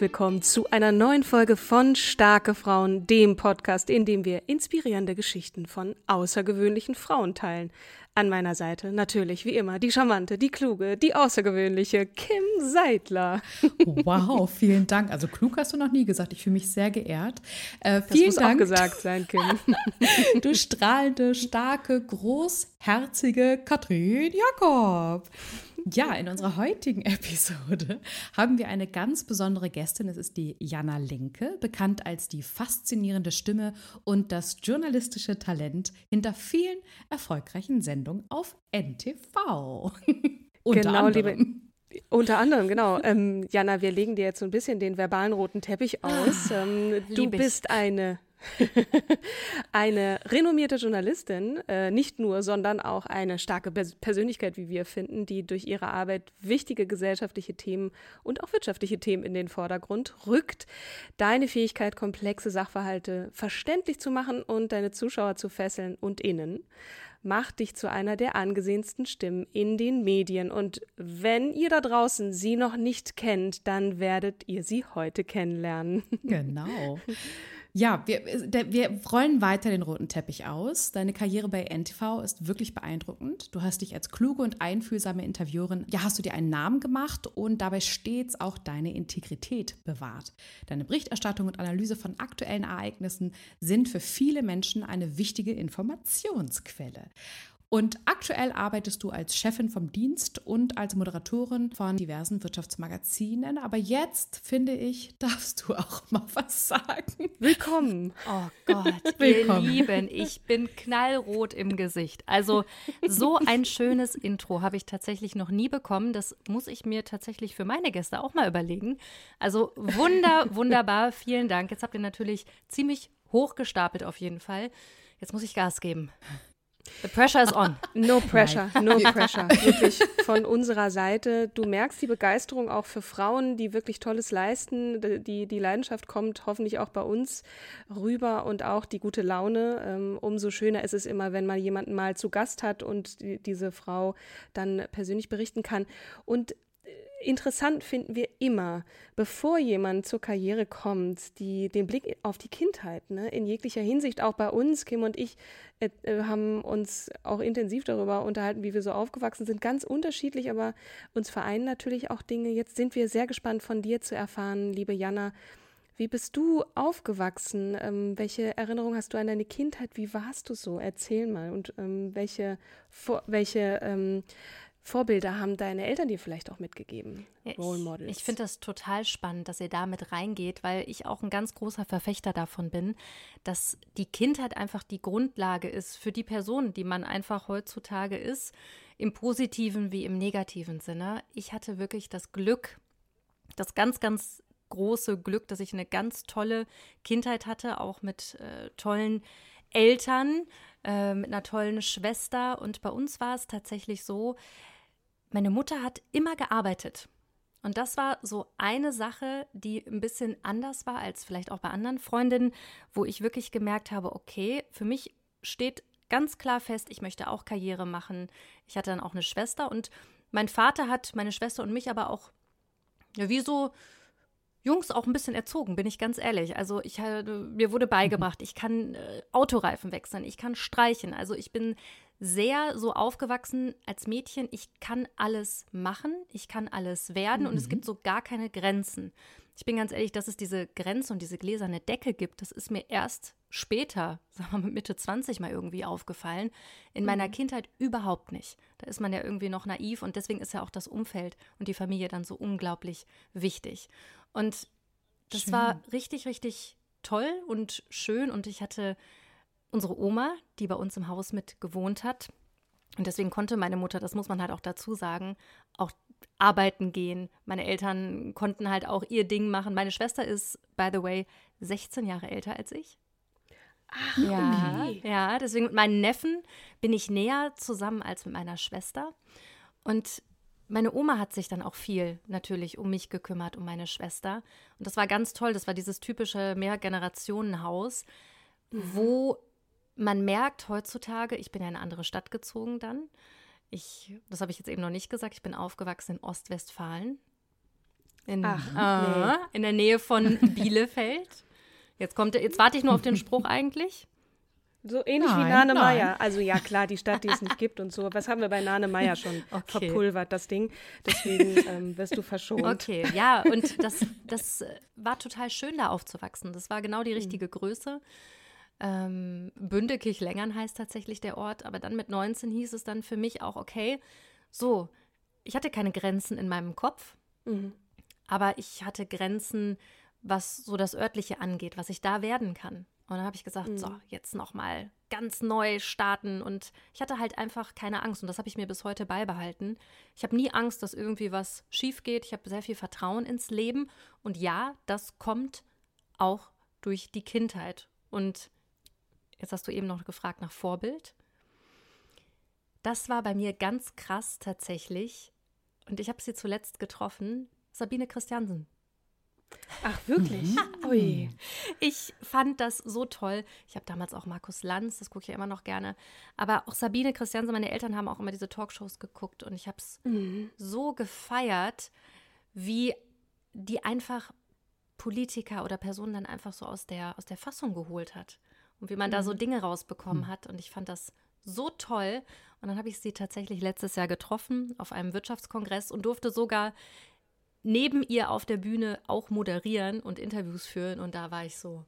Willkommen zu einer neuen Folge von Starke Frauen, dem Podcast, in dem wir inspirierende Geschichten von außergewöhnlichen Frauen teilen. An meiner Seite natürlich wie immer die charmante, die kluge, die außergewöhnliche Kim Seidler. Wow, vielen Dank. Also klug hast du noch nie gesagt. Ich fühle mich sehr geehrt. Äh, vielen das muss Dank. auch gesagt sein, Kim. du strahlende, starke, großherzige Katrin Jakob. Ja, in unserer heutigen Episode haben wir eine ganz besondere Gästin. Es ist die Jana Linke, bekannt als die faszinierende Stimme und das journalistische Talent hinter vielen erfolgreichen Sendungen auf NTV. Unter genau, anderem. liebe. Unter anderem, genau. Ähm, Jana, wir legen dir jetzt so ein bisschen den verbalen roten Teppich aus. Ah, ähm, du bist eine eine renommierte Journalistin, äh, nicht nur, sondern auch eine starke Persönlichkeit, wie wir finden, die durch ihre Arbeit wichtige gesellschaftliche Themen und auch wirtschaftliche Themen in den Vordergrund rückt. Deine Fähigkeit, komplexe Sachverhalte verständlich zu machen und deine Zuschauer zu fesseln und innen macht dich zu einer der angesehensten Stimmen in den Medien. Und wenn ihr da draußen sie noch nicht kennt, dann werdet ihr sie heute kennenlernen. Genau. Ja, wir, wir rollen weiter den roten Teppich aus. Deine Karriere bei NTV ist wirklich beeindruckend. Du hast dich als kluge und einfühlsame Interviewerin, ja, hast du dir einen Namen gemacht und dabei stets auch deine Integrität bewahrt. Deine Berichterstattung und Analyse von aktuellen Ereignissen sind für viele Menschen eine wichtige Informationsquelle. Und aktuell arbeitest du als Chefin vom Dienst und als Moderatorin von diversen Wirtschaftsmagazinen. Aber jetzt, finde ich, darfst du auch mal was sagen. Willkommen. Oh Gott, Willkommen. ihr Lieben, ich bin knallrot im Gesicht. Also so ein schönes Intro habe ich tatsächlich noch nie bekommen. Das muss ich mir tatsächlich für meine Gäste auch mal überlegen. Also wunder, wunderbar. Vielen Dank. Jetzt habt ihr natürlich ziemlich hochgestapelt auf jeden Fall. Jetzt muss ich Gas geben. The pressure is on. No pressure, no pressure. Wirklich von unserer Seite. Du merkst die Begeisterung auch für Frauen, die wirklich Tolles leisten. Die, die Leidenschaft kommt hoffentlich auch bei uns rüber und auch die gute Laune. Ähm, umso schöner ist es immer, wenn man jemanden mal zu Gast hat und die, diese Frau dann persönlich berichten kann. Und interessant finden wir immer, bevor jemand zur Karriere kommt, die, den Blick auf die Kindheit, ne, in jeglicher Hinsicht, auch bei uns, Kim und ich, äh, äh, haben uns auch intensiv darüber unterhalten, wie wir so aufgewachsen sind, ganz unterschiedlich, aber uns vereinen natürlich auch Dinge. Jetzt sind wir sehr gespannt von dir zu erfahren, liebe Jana. Wie bist du aufgewachsen? Ähm, welche Erinnerung hast du an deine Kindheit? Wie warst du so? Erzähl mal. Und ähm, welche, welche ähm, Vorbilder haben deine Eltern dir vielleicht auch mitgegeben? Role Models. Ich, ich finde das total spannend, dass ihr da mit reingeht, weil ich auch ein ganz großer Verfechter davon bin, dass die Kindheit einfach die Grundlage ist für die Person, die man einfach heutzutage ist, im positiven wie im negativen Sinne. Ich hatte wirklich das Glück, das ganz, ganz große Glück, dass ich eine ganz tolle Kindheit hatte, auch mit äh, tollen Eltern, äh, mit einer tollen Schwester. Und bei uns war es tatsächlich so, meine Mutter hat immer gearbeitet. Und das war so eine Sache, die ein bisschen anders war als vielleicht auch bei anderen Freundinnen, wo ich wirklich gemerkt habe, okay, für mich steht ganz klar fest, ich möchte auch Karriere machen. Ich hatte dann auch eine Schwester und mein Vater hat meine Schwester und mich aber auch, ja, wie so Jungs auch ein bisschen erzogen, bin ich ganz ehrlich. Also ich mir wurde beigebracht, ich kann äh, Autoreifen wechseln, ich kann streichen. Also ich bin sehr so aufgewachsen als Mädchen, ich kann alles machen, ich kann alles werden mhm. und es gibt so gar keine Grenzen. Ich bin ganz ehrlich, dass es diese Grenze und diese gläserne Decke gibt, das ist mir erst später, sagen wir mal Mitte 20 mal irgendwie aufgefallen. In mhm. meiner Kindheit überhaupt nicht. Da ist man ja irgendwie noch naiv und deswegen ist ja auch das Umfeld und die Familie dann so unglaublich wichtig. Und das schön. war richtig, richtig toll und schön und ich hatte unsere Oma, die bei uns im Haus mit gewohnt hat. Und deswegen konnte meine Mutter, das muss man halt auch dazu sagen, auch arbeiten gehen. Meine Eltern konnten halt auch ihr Ding machen. Meine Schwester ist, by the way, 16 Jahre älter als ich. Ach, ja, okay. ja, deswegen mit meinen Neffen bin ich näher zusammen als mit meiner Schwester. Und meine Oma hat sich dann auch viel natürlich um mich gekümmert, um meine Schwester. Und das war ganz toll. Das war dieses typische Mehrgenerationenhaus, mhm. wo man merkt heutzutage, ich bin ja in eine andere Stadt gezogen dann. Ich, das habe ich jetzt eben noch nicht gesagt, ich bin aufgewachsen in Ostwestfalen. In, Ach, äh, nee. in der Nähe von Bielefeld. Jetzt kommt, jetzt warte ich nur auf den Spruch eigentlich. So ähnlich nein, wie Nane Meyer. Also ja, klar, die Stadt, die es nicht gibt und so. Was haben wir bei Nane Meyer schon okay. verpulvert, das Ding. Deswegen ähm, wirst du verschont. Okay, ja, und das, das war total schön, da aufzuwachsen. Das war genau die richtige mhm. Größe. Ähm, Bündekirch-Längern heißt tatsächlich der Ort, aber dann mit 19 hieß es dann für mich auch, okay, so, ich hatte keine Grenzen in meinem Kopf, mhm. aber ich hatte Grenzen, was so das Örtliche angeht, was ich da werden kann. Und dann habe ich gesagt, mhm. so, jetzt nochmal ganz neu starten. Und ich hatte halt einfach keine Angst. Und das habe ich mir bis heute beibehalten. Ich habe nie Angst, dass irgendwie was schief geht. Ich habe sehr viel Vertrauen ins Leben. Und ja, das kommt auch durch die Kindheit. Und Jetzt hast du eben noch gefragt nach Vorbild. Das war bei mir ganz krass tatsächlich. Und ich habe sie zuletzt getroffen, Sabine Christiansen. Ach, wirklich? Mhm. Ui. Ich fand das so toll. Ich habe damals auch Markus Lanz, das gucke ich ja immer noch gerne. Aber auch Sabine Christiansen, meine Eltern haben auch immer diese Talkshows geguckt und ich habe es mhm. so gefeiert, wie die einfach Politiker oder Personen dann einfach so aus der, aus der Fassung geholt hat und wie man mhm. da so mhm. Dinge rausbekommen mhm. hat. Und ich fand das so toll. Und dann habe ich sie tatsächlich letztes Jahr getroffen auf einem Wirtschaftskongress und durfte sogar neben ihr auf der Bühne auch moderieren und Interviews führen. Und da war ich so,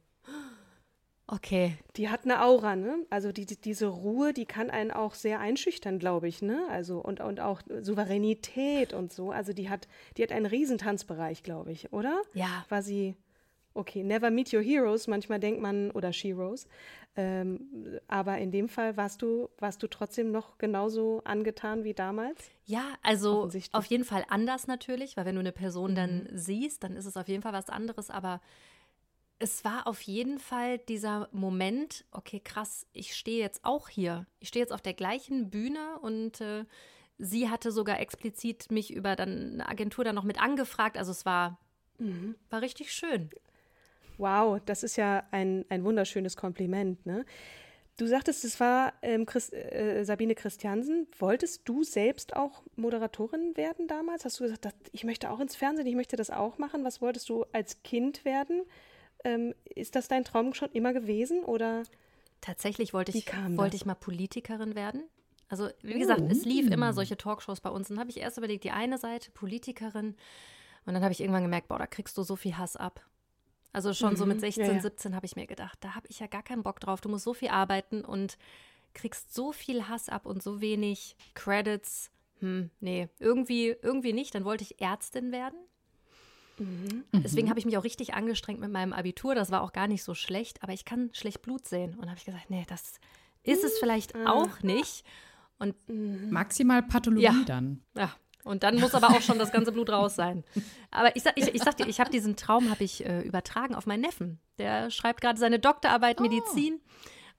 okay. Die hat eine Aura, ne? Also die, die, diese Ruhe, die kann einen auch sehr einschüchtern, glaube ich, ne? Also und, und auch Souveränität und so. Also die hat, die hat einen Riesentanzbereich, glaube ich, oder? Ja. War sie okay, never meet your heroes, manchmal denkt man, oder sheroes. Ähm, aber in dem Fall warst du, warst du trotzdem noch genauso angetan wie damals? Ja, also auf jeden Fall anders natürlich, weil wenn du eine Person dann mhm. siehst, dann ist es auf jeden Fall was anderes, aber es war auf jeden Fall dieser Moment, okay, krass, ich stehe jetzt auch hier. Ich stehe jetzt auf der gleichen Bühne und äh, sie hatte sogar explizit mich über dann eine Agentur dann noch mit angefragt. Also es war, mhm. war richtig schön. Wow, das ist ja ein, ein wunderschönes Kompliment. Ne? Du sagtest, es war ähm, Christ, äh, Sabine Christiansen. Wolltest du selbst auch Moderatorin werden damals? Hast du gesagt, das, ich möchte auch ins Fernsehen, ich möchte das auch machen? Was wolltest du als Kind werden? Ähm, ist das dein Traum schon immer gewesen oder? Tatsächlich wollte ich, wollte ich mal Politikerin werden. Also, wie gesagt, oh. es lief immer solche Talkshows bei uns. Und dann habe ich erst überlegt, die eine Seite, Politikerin. Und dann habe ich irgendwann gemerkt, boah, da kriegst du so viel Hass ab. Also schon mhm. so mit 16, ja, ja. 17 habe ich mir gedacht, da habe ich ja gar keinen Bock drauf. Du musst so viel arbeiten und kriegst so viel Hass ab und so wenig Credits. Hm, nee, irgendwie, irgendwie nicht. Dann wollte ich Ärztin werden. Mhm. Deswegen mhm. habe ich mich auch richtig angestrengt mit meinem Abitur. Das war auch gar nicht so schlecht, aber ich kann schlecht Blut sehen. Und habe ich gesagt, nee, das ist es vielleicht ah. auch nicht. Und mhm. maximal Pathologie ja. dann. Ja, und dann muss aber auch schon das ganze Blut raus sein. Aber ich sag, ich, ich sag dir, ich habe diesen Traum habe ich äh, übertragen auf meinen Neffen. Der schreibt gerade seine Doktorarbeit oh. Medizin.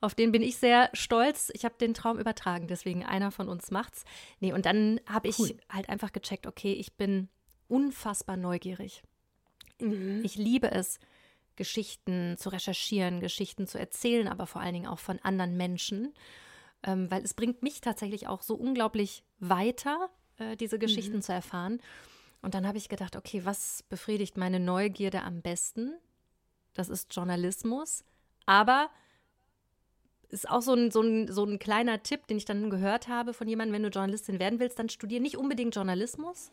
Auf den bin ich sehr stolz. Ich habe den Traum übertragen, deswegen einer von uns macht's. Nee, und dann habe ich cool. halt einfach gecheckt, okay, ich bin unfassbar neugierig. Mhm. Ich liebe es, Geschichten zu recherchieren, Geschichten zu erzählen, aber vor allen Dingen auch von anderen Menschen, ähm, weil es bringt mich tatsächlich auch so unglaublich weiter, äh, diese Geschichten mhm. zu erfahren. Und dann habe ich gedacht, okay, was befriedigt meine Neugierde am besten? Das ist Journalismus. Aber ist auch so ein, so, ein, so ein kleiner Tipp, den ich dann gehört habe von jemandem, wenn du Journalistin werden willst, dann studier nicht unbedingt Journalismus,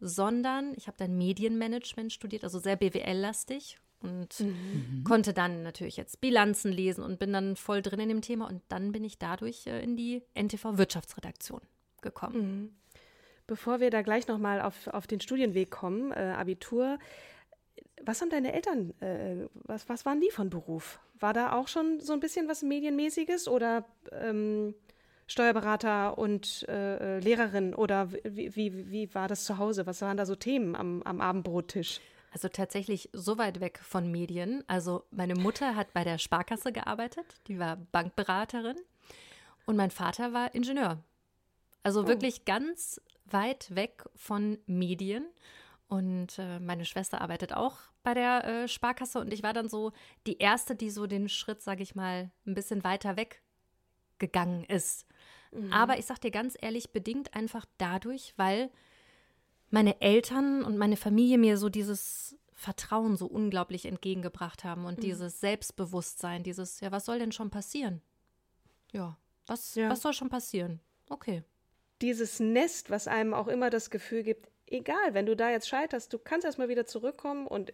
sondern ich habe dann Medienmanagement studiert, also sehr BWL-lastig und mhm. konnte dann natürlich jetzt Bilanzen lesen und bin dann voll drin in dem Thema und dann bin ich dadurch äh, in die NTV Wirtschaftsredaktion gekommen. Mhm. Bevor wir da gleich nochmal auf, auf den Studienweg kommen, äh, Abitur, was haben deine Eltern, äh, was, was waren die von Beruf? War da auch schon so ein bisschen was Medienmäßiges oder ähm, Steuerberater und äh, Lehrerin oder wie, wie, wie war das zu Hause? Was waren da so Themen am, am Abendbrottisch? Also tatsächlich so weit weg von Medien. Also meine Mutter hat bei der Sparkasse gearbeitet, die war Bankberaterin und mein Vater war Ingenieur. Also oh. wirklich ganz weit weg von Medien. Und äh, meine Schwester arbeitet auch bei der äh, Sparkasse und ich war dann so die erste, die so den Schritt, sage ich mal, ein bisschen weiter weg gegangen ist. Mhm. Aber ich sag dir ganz ehrlich, bedingt einfach dadurch, weil meine Eltern und meine Familie mir so dieses Vertrauen so unglaublich entgegengebracht haben und mhm. dieses Selbstbewusstsein, dieses, ja, was soll denn schon passieren? Ja, was, ja. was soll schon passieren? Okay. Dieses Nest, was einem auch immer das Gefühl gibt, egal, wenn du da jetzt scheiterst, du kannst erstmal wieder zurückkommen und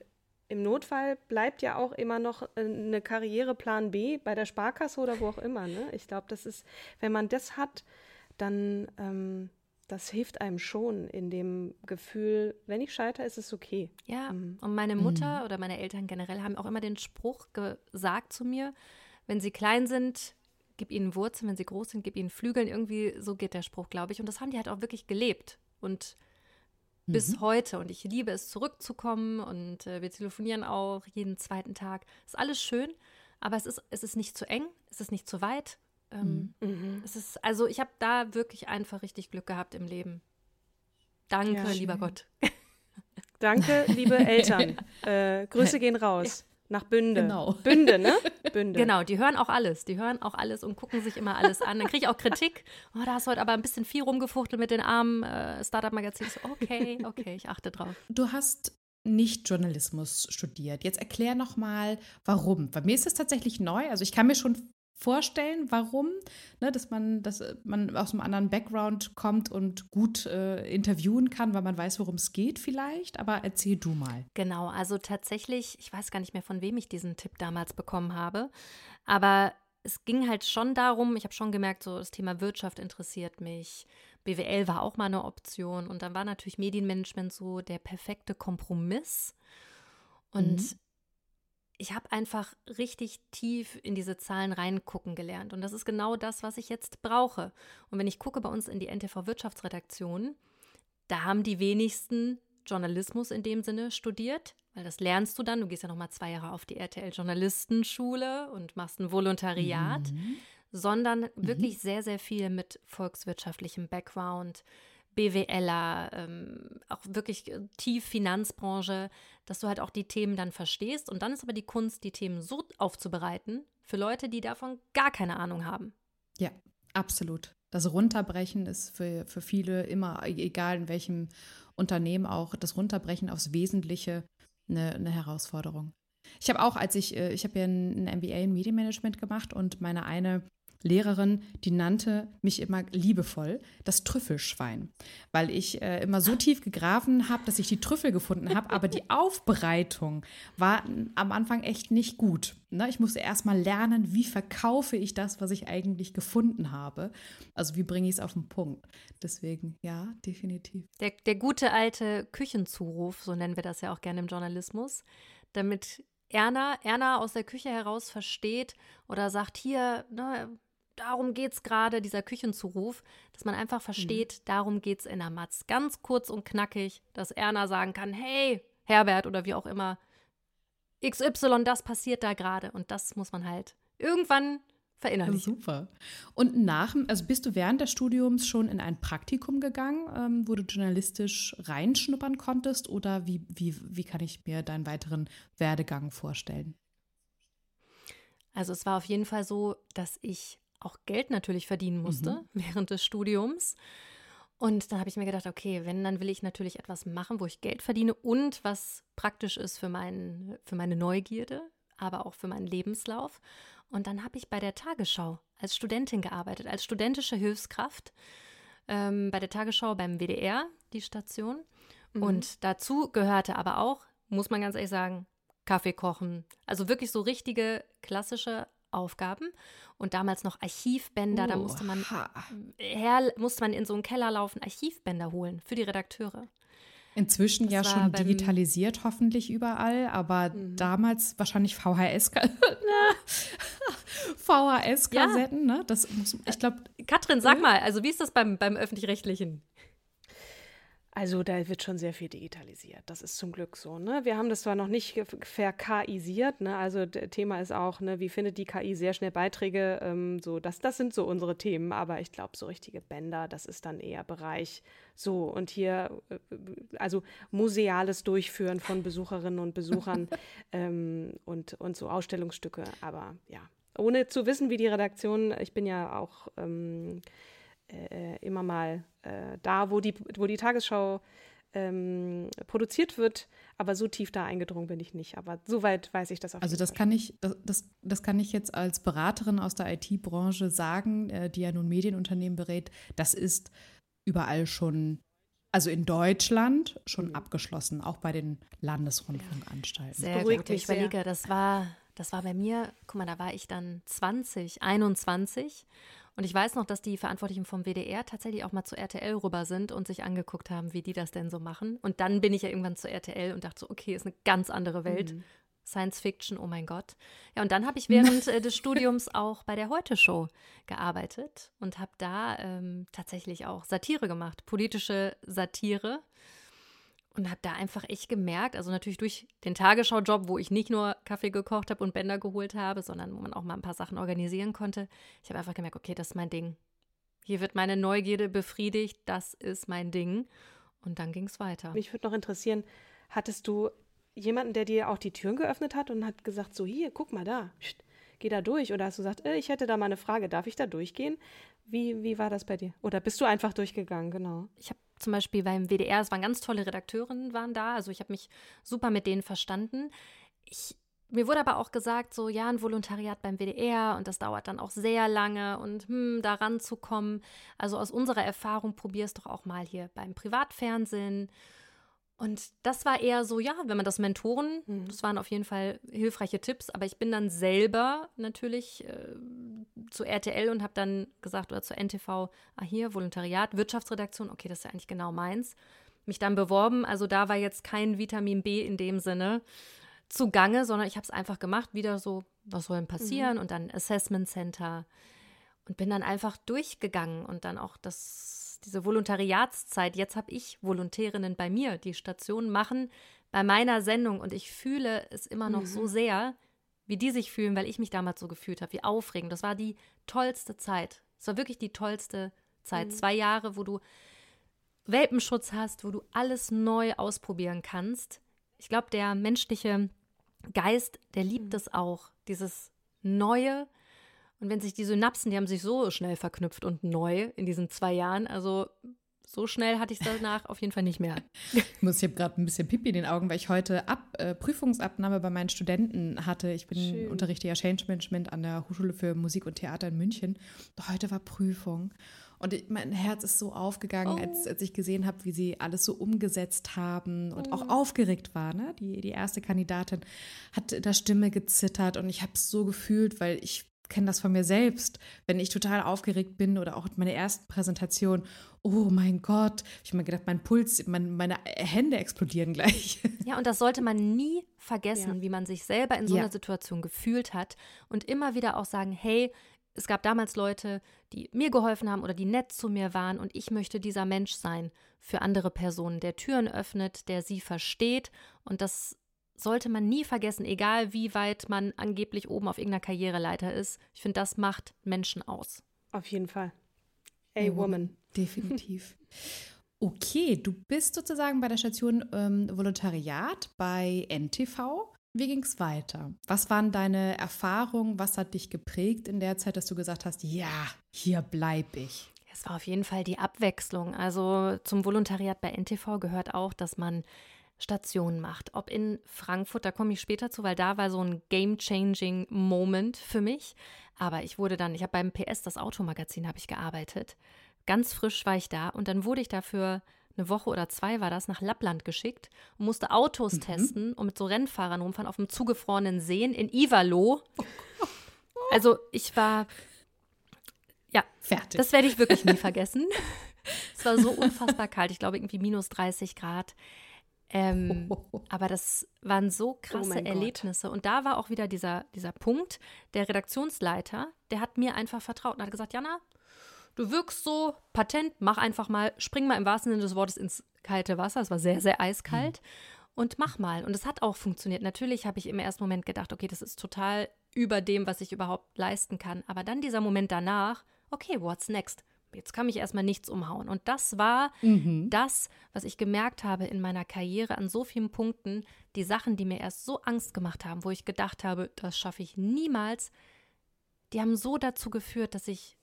im Notfall bleibt ja auch immer noch äh, eine Karriereplan B bei der Sparkasse oder wo auch immer. Ne? Ich glaube, das ist, wenn man das hat, dann ähm, das hilft einem schon in dem Gefühl, wenn ich scheitere, ist es okay. Ja, mhm. und meine Mutter mhm. oder meine Eltern generell haben auch immer den Spruch gesagt zu mir, wenn sie klein sind, gib ihnen Wurzeln, wenn sie groß sind, gib ihnen Flügeln. Irgendwie so geht der Spruch, glaube ich. Und das haben die halt auch wirklich gelebt. Und mhm. bis heute. Und ich liebe es, zurückzukommen. Und äh, wir telefonieren auch jeden zweiten Tag. Ist alles schön, aber es ist, es ist nicht zu eng, es ist nicht zu weit. Ähm, mhm. mhm. Es ist, also ich habe da wirklich einfach richtig Glück gehabt im Leben. Danke, ja, lieber Gott. Danke, liebe Eltern. Äh, Grüße gehen raus. Nach Bünde. Genau. Bünde, ne? Bünde. Genau, die hören auch alles. Die hören auch alles und gucken sich immer alles an. Dann kriege ich auch Kritik. Oh, da hast du heute aber ein bisschen viel rumgefuchtelt mit den armen äh, Startup-Magazinen. So, okay, okay, ich achte drauf. Du hast nicht Journalismus studiert. Jetzt erklär noch mal, warum. Bei mir ist es tatsächlich neu. Also ich kann mir schon vorstellen, warum, ne, dass man, dass man aus einem anderen Background kommt und gut äh, interviewen kann, weil man weiß, worum es geht vielleicht. Aber erzähl du mal. Genau, also tatsächlich, ich weiß gar nicht mehr, von wem ich diesen Tipp damals bekommen habe, aber es ging halt schon darum, ich habe schon gemerkt, so das Thema Wirtschaft interessiert mich. BWL war auch mal eine Option und dann war natürlich Medienmanagement so der perfekte Kompromiss. Und mhm ich habe einfach richtig tief in diese Zahlen reingucken gelernt. Und das ist genau das, was ich jetzt brauche. Und wenn ich gucke bei uns in die NTV Wirtschaftsredaktion, da haben die wenigsten Journalismus in dem Sinne studiert, weil das lernst du dann. Du gehst ja noch mal zwei Jahre auf die RTL Journalistenschule und machst ein Volontariat, mhm. sondern mhm. wirklich sehr, sehr viel mit volkswirtschaftlichem Background, BWLer, ähm, auch wirklich äh, tief Finanzbranche, dass du halt auch die Themen dann verstehst. Und dann ist aber die Kunst, die Themen so aufzubereiten für Leute, die davon gar keine Ahnung haben. Ja, absolut. Das Runterbrechen ist für, für viele immer, e-, egal in welchem Unternehmen auch, das Runterbrechen aufs Wesentliche eine, eine Herausforderung. Ich habe auch, als ich, äh, ich habe ja ein, ein MBA in Medienmanagement gemacht und meine eine Lehrerin, die nannte mich immer liebevoll das Trüffelschwein, weil ich äh, immer so tief gegraben habe, dass ich die Trüffel gefunden habe, aber die Aufbereitung war am Anfang echt nicht gut. Ne? Ich musste erst mal lernen, wie verkaufe ich das, was ich eigentlich gefunden habe. Also wie bringe ich es auf den Punkt. Deswegen, ja, definitiv. Der, der gute alte Küchenzuruf, so nennen wir das ja auch gerne im Journalismus, damit Erna, Erna aus der Küche heraus versteht oder sagt, hier, ne, darum geht es gerade, dieser Küchenzuruf, dass man einfach versteht, mhm. darum geht es in der Matz. Ganz kurz und knackig, dass Erna sagen kann, hey, Herbert oder wie auch immer, XY, das passiert da gerade. Und das muss man halt irgendwann verinnerlichen. Super. Und nach, also bist du während des Studiums schon in ein Praktikum gegangen, ähm, wo du journalistisch reinschnuppern konntest? Oder wie, wie, wie kann ich mir deinen weiteren Werdegang vorstellen? Also es war auf jeden Fall so, dass ich auch Geld natürlich verdienen musste mhm. während des Studiums. Und dann habe ich mir gedacht, okay, wenn, dann will ich natürlich etwas machen, wo ich Geld verdiene und was praktisch ist für, mein, für meine Neugierde. aber auch für meinen Lebenslauf. Und dann habe ich bei der Tagesschau als Studentin gearbeitet, als studentische Hilfskraft ähm, bei der Tagesschau beim WDR, die Station. Mhm. Und dazu gehörte aber auch, muss man ganz ehrlich sagen, Kaffee kochen. Also wirklich so richtige klassische Aufgaben. Und damals noch Archivbänder, oh, da musste man, her, musste man in so einen Keller laufen, Archivbänder holen für die Redakteure. Inzwischen das ja schon digitalisiert, hoffentlich überall, aber mhm. damals wahrscheinlich VHS. VHS-Kassetten, ja. ne? Das muss, ich glaube. Katrin, sag mal, also wie ist das beim, beim Öffentlich-Rechtlichen? Also da wird schon sehr viel digitalisiert. Das ist zum Glück so. Ne? Wir haben das zwar noch nicht verKIsiert, ne? also Thema ist auch, ne, wie findet die KI sehr schnell Beiträge, ähm, so, das, das sind so unsere Themen, aber ich glaube, so richtige Bänder, das ist dann eher Bereich so und hier, äh, also museales Durchführen von Besucherinnen und Besuchern ähm, und, und so Ausstellungsstücke, aber ja, ohne zu wissen, wie die Redaktion, ich bin ja auch ähm, äh, immer mal äh, da, wo die, wo die Tagesschau ähm, produziert wird, aber so tief da eingedrungen bin ich nicht. Aber soweit weiß ich das auch. Also das Fall. kann ich, das, das, kann ich jetzt als Beraterin aus der IT-Branche sagen, äh, die ja nun Medienunternehmen berät. Das ist überall schon, also in Deutschland schon mhm. abgeschlossen, auch bei den Landesrundfunkanstalten. Sehr gut. Ich überlege, das war, das war bei mir, guck mal, da war ich dann 20, 21 und ich weiß noch, dass die Verantwortlichen vom WDR tatsächlich auch mal zu RTL rüber sind und sich angeguckt haben, wie die das denn so machen. Und dann bin ich ja irgendwann zu RTL und dachte so, okay, ist eine ganz andere Welt. Mhm. Science Fiction, oh mein Gott. Ja, und dann habe ich während äh, des Studiums auch bei der Heute-Show gearbeitet und habe da ähm, tatsächlich auch Satire gemacht, politische Satire und habe da einfach echt gemerkt, also natürlich durch den Tagesschau-Job, wo ich nicht nur Kaffee gekocht habe und Bänder geholt habe, sondern wo man auch mal ein paar Sachen organisieren konnte. Ich habe einfach gemerkt, okay, das ist mein Ding. Hier wird meine Neugierde befriedigt, das ist mein Ding. Und dann ging es weiter. Mich würde noch interessieren, hattest du jemanden, der dir auch die Türen geöffnet hat und hat gesagt, so hier, guck mal da, geh da durch? Oder hast du gesagt, äh, ich hätte da mal eine Frage, darf ich da durchgehen? Wie, wie war das bei dir? Oder bist du einfach durchgegangen, genau? Ich habe zum Beispiel beim WDR, es waren ganz tolle Redakteurinnen waren da, also ich habe mich super mit denen verstanden. Ich, mir wurde aber auch gesagt, so ja, ein Volontariat beim WDR und das dauert dann auch sehr lange und hm, da ranzukommen. Also aus unserer Erfahrung probier es doch auch mal hier beim Privatfernsehen und das war eher so, ja, wenn man das Mentoren, mhm. das waren auf jeden Fall hilfreiche Tipps, aber ich bin dann selber natürlich äh, zu RTL und habe dann gesagt, oder zu NTV, ah hier, Volontariat, Wirtschaftsredaktion, okay, das ist ja eigentlich genau meins. Mich dann beworben, also da war jetzt kein Vitamin B in dem Sinne zugange, sondern ich habe es einfach gemacht, wieder so, was soll denn passieren? Mhm. Und dann Assessment Center und bin dann einfach durchgegangen und dann auch das diese Volontariatszeit. Jetzt habe ich Volontärinnen bei mir, die Stationen machen bei meiner Sendung und ich fühle es immer noch mhm. so sehr, wie die sich fühlen, weil ich mich damals so gefühlt habe, wie aufregend. Das war die tollste Zeit. Es war wirklich die tollste Zeit. Mhm. Zwei Jahre, wo du Welpenschutz hast, wo du alles neu ausprobieren kannst. Ich glaube, der menschliche Geist, der liebt mhm. es auch, dieses Neue, und wenn sich die Synapsen, die haben sich so schnell verknüpft und neu in diesen zwei Jahren, also so schnell hatte ich es danach auf jeden Fall nicht mehr. Ich muss, ich habe gerade ein bisschen Pipi in den Augen, weil ich heute Ab, äh, Prüfungsabnahme bei meinen Studenten hatte. Ich bin Schön. unterrichte ja Change Management an der Hochschule für Musik und Theater in München. Heute war Prüfung. Und ich, mein Herz ist so aufgegangen, oh. als, als ich gesehen habe, wie sie alles so umgesetzt haben und oh. auch aufgeregt war. Ne? Die, die erste Kandidatin hat in der Stimme gezittert und ich habe es so gefühlt, weil ich kenne das von mir selbst, wenn ich total aufgeregt bin oder auch meine ersten Präsentation. Oh mein Gott, ich habe mir gedacht, mein Puls, mein, meine Hände explodieren gleich. Ja, und das sollte man nie vergessen, ja. wie man sich selber in so ja. einer Situation gefühlt hat und immer wieder auch sagen, hey, es gab damals Leute, die mir geholfen haben oder die nett zu mir waren und ich möchte dieser Mensch sein für andere Personen, der Türen öffnet, der sie versteht und das sollte man nie vergessen, egal wie weit man angeblich oben auf irgendeiner Karriereleiter ist. Ich finde, das macht Menschen aus. Auf jeden Fall. A oh, woman. Definitiv. Okay, du bist sozusagen bei der Station ähm, Volontariat bei NTV. Wie ging es weiter? Was waren deine Erfahrungen? Was hat dich geprägt in der Zeit, dass du gesagt hast, ja, hier bleibe ich? Es war auf jeden Fall die Abwechslung. Also zum Volontariat bei NTV gehört auch, dass man Stationen macht. Ob in Frankfurt, da komme ich später zu, weil da war so ein game-changing Moment für mich. Aber ich wurde dann, ich habe beim PS, das Automagazin, habe ich gearbeitet. Ganz frisch war ich da und dann wurde ich dafür eine Woche oder zwei war das, nach Lappland geschickt und musste Autos mhm. testen und mit so Rennfahrern rumfahren auf dem zugefrorenen Seen in Ivalo. Also ich war, ja, fertig. Das werde ich wirklich nie vergessen. es war so unfassbar kalt, ich glaube irgendwie minus 30 Grad. Ähm, aber das waren so krasse oh Erlebnisse. Gott. Und da war auch wieder dieser, dieser Punkt, der Redaktionsleiter, der hat mir einfach vertraut und hat gesagt, Jana, du wirkst so patent, mach einfach mal, spring mal im wahrsten Sinne des Wortes ins kalte Wasser. Es war sehr, sehr eiskalt. Mhm. Und mach mal. Und es hat auch funktioniert. Natürlich habe ich im ersten Moment gedacht, okay, das ist total über dem, was ich überhaupt leisten kann. Aber dann dieser Moment danach, okay, what's next? Jetzt kann mich erstmal nichts umhauen. Und das war mhm. das, was ich gemerkt habe in meiner Karriere an so vielen Punkten, die Sachen, die mir erst so Angst gemacht haben, wo ich gedacht habe, das schaffe ich niemals, die haben so dazu geführt, dass ich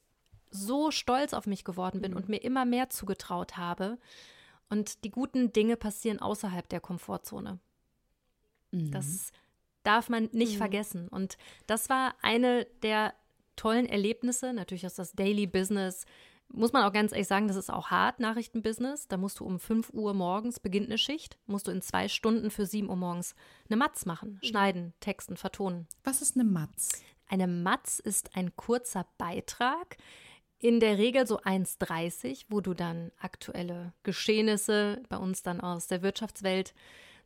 so stolz auf mich geworden bin mhm. und mir immer mehr zugetraut habe. Und die guten Dinge passieren außerhalb der Komfortzone. Mhm. Das darf man nicht mhm. vergessen. Und das war eine der tollen Erlebnisse, natürlich aus das Daily Business. Muss man auch ganz ehrlich sagen, das ist auch hart, Nachrichtenbusiness. Da musst du um 5 Uhr morgens beginnt eine Schicht, musst du in zwei Stunden für 7 Uhr morgens eine Matz machen, schneiden, texten, vertonen. Was ist eine Matz? Eine Matz ist ein kurzer Beitrag, in der Regel so 1,30, wo du dann aktuelle Geschehnisse bei uns dann aus der Wirtschaftswelt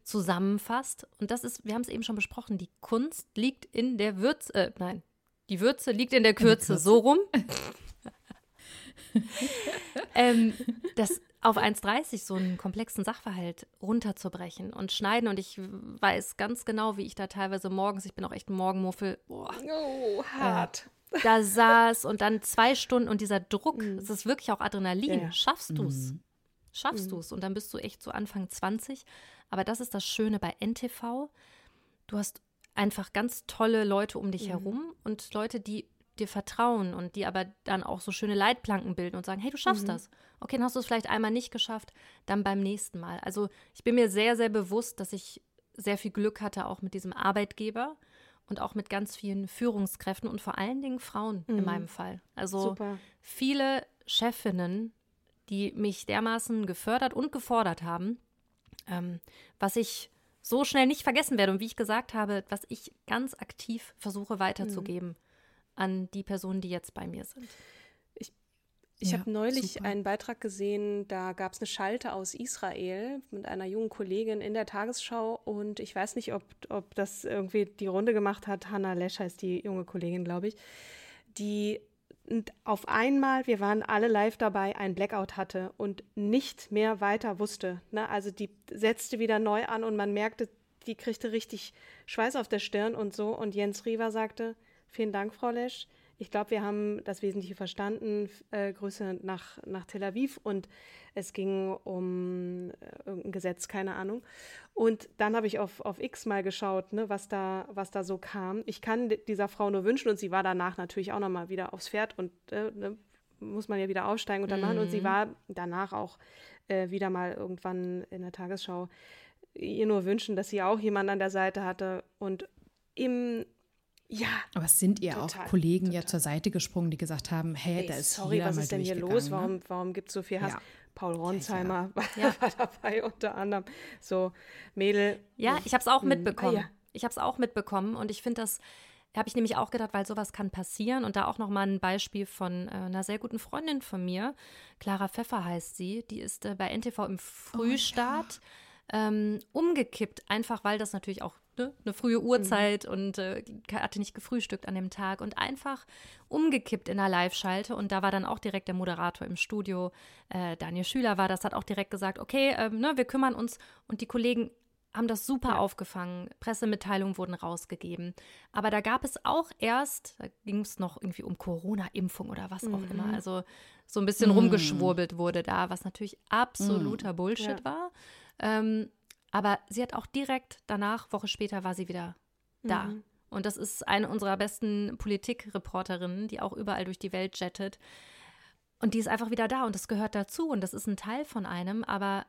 zusammenfasst. Und das ist, wir haben es eben schon besprochen, die Kunst liegt in der Würze, äh, nein, die Würze liegt in der Kürze, so rum. ähm, das auf 1,30 so einen komplexen Sachverhalt runterzubrechen und schneiden. Und ich weiß ganz genau, wie ich da teilweise morgens, ich bin auch echt ein Morgenmuffel, boah, oh, hart. Äh, da saß und dann zwei Stunden und dieser Druck, mhm. es ist wirklich auch Adrenalin. Ja. Schaffst du es? Mhm. Schaffst du es? Und dann bist du echt so Anfang 20. Aber das ist das Schöne bei NTV. Du hast einfach ganz tolle Leute um dich mhm. herum und Leute, die dir vertrauen und die aber dann auch so schöne Leitplanken bilden und sagen, hey, du schaffst mhm. das. Okay, dann hast du es vielleicht einmal nicht geschafft, dann beim nächsten Mal. Also ich bin mir sehr, sehr bewusst, dass ich sehr viel Glück hatte, auch mit diesem Arbeitgeber und auch mit ganz vielen Führungskräften und vor allen Dingen Frauen mhm. in meinem Fall. Also Super. viele Chefinnen, die mich dermaßen gefördert und gefordert haben, ähm, was ich so schnell nicht vergessen werde und wie ich gesagt habe, was ich ganz aktiv versuche weiterzugeben mhm. An die Personen, die jetzt bei mir sind. Ich ja, habe neulich super. einen Beitrag gesehen, da gab es eine Schalte aus Israel mit einer jungen Kollegin in der Tagesschau und ich weiß nicht, ob, ob das irgendwie die Runde gemacht hat. Hannah Lesch heißt die junge Kollegin, glaube ich, die auf einmal, wir waren alle live dabei, ein Blackout hatte und nicht mehr weiter wusste. Ne? Also die setzte wieder neu an und man merkte, die kriegte richtig Schweiß auf der Stirn und so. Und Jens Riewer sagte, vielen Dank, Frau Lesch ich glaube, wir haben das Wesentliche verstanden. Äh, Grüße nach, nach Tel Aviv und es ging um äh, irgendein Gesetz, keine Ahnung. Und dann habe ich auf, auf X mal geschaut, ne, was, da, was da so kam. Ich kann dieser Frau nur wünschen und sie war danach natürlich auch nochmal wieder aufs Pferd und äh, ne, muss man ja wieder aufsteigen und dann machen. Und sie mhm. war danach auch äh, wieder mal irgendwann in der Tagesschau ihr nur wünschen, dass sie auch jemanden an der Seite hatte und im ja. Aber es sind ihr total, auch Kollegen total. ja zur Seite gesprungen, die gesagt haben, hey, hey da ist sorry, was ist denn hier los? Ne? Warum, warum gibt es so viel Hass? Ja. Paul Ronsheimer ja, ja. war, dabei unter anderem. So, Mädel. Ja, ich habe es auch hm. mitbekommen. Ah, ich habe es auch mitbekommen und ich finde das habe ich nämlich auch gedacht, weil sowas kann passieren. Und da auch nochmal ein Beispiel von äh, einer sehr guten Freundin von mir. Clara Pfeffer heißt sie. Die ist äh, bei NTV im Frühstart oh, ja. ähm, umgekippt, einfach weil das natürlich auch ne, eine frühe Uhrzeit mhm. und äh, hatte nicht gefrühstückt an dem Tag und einfach umgekippt in der Live-Schalte. Und da war dann auch direkt der Moderator im Studio, äh, Daniel Schüler war das, hat auch direkt gesagt, okay, ähm, ne, wir kümmern uns und die Kollegen haben das super ja. aufgefangen. Pressemitteilungen wurden rausgegeben. Aber da gab es auch erst, da ging es noch irgendwie um Corona-Impfung oder was auch mhm. immer. Also so ein bisschen mhm. rumgeschwurbelt wurde da, was natürlich absoluter mhm. Bullshit ja. war. Ähm, aber sie hat auch direkt danach, Woche später, war sie wieder da. Mhm. Und das ist eine unserer besten Politikreporterinnen, die auch überall durch die Welt jettet. Und die ist einfach wieder da und das gehört dazu und das ist ein Teil von einem, aber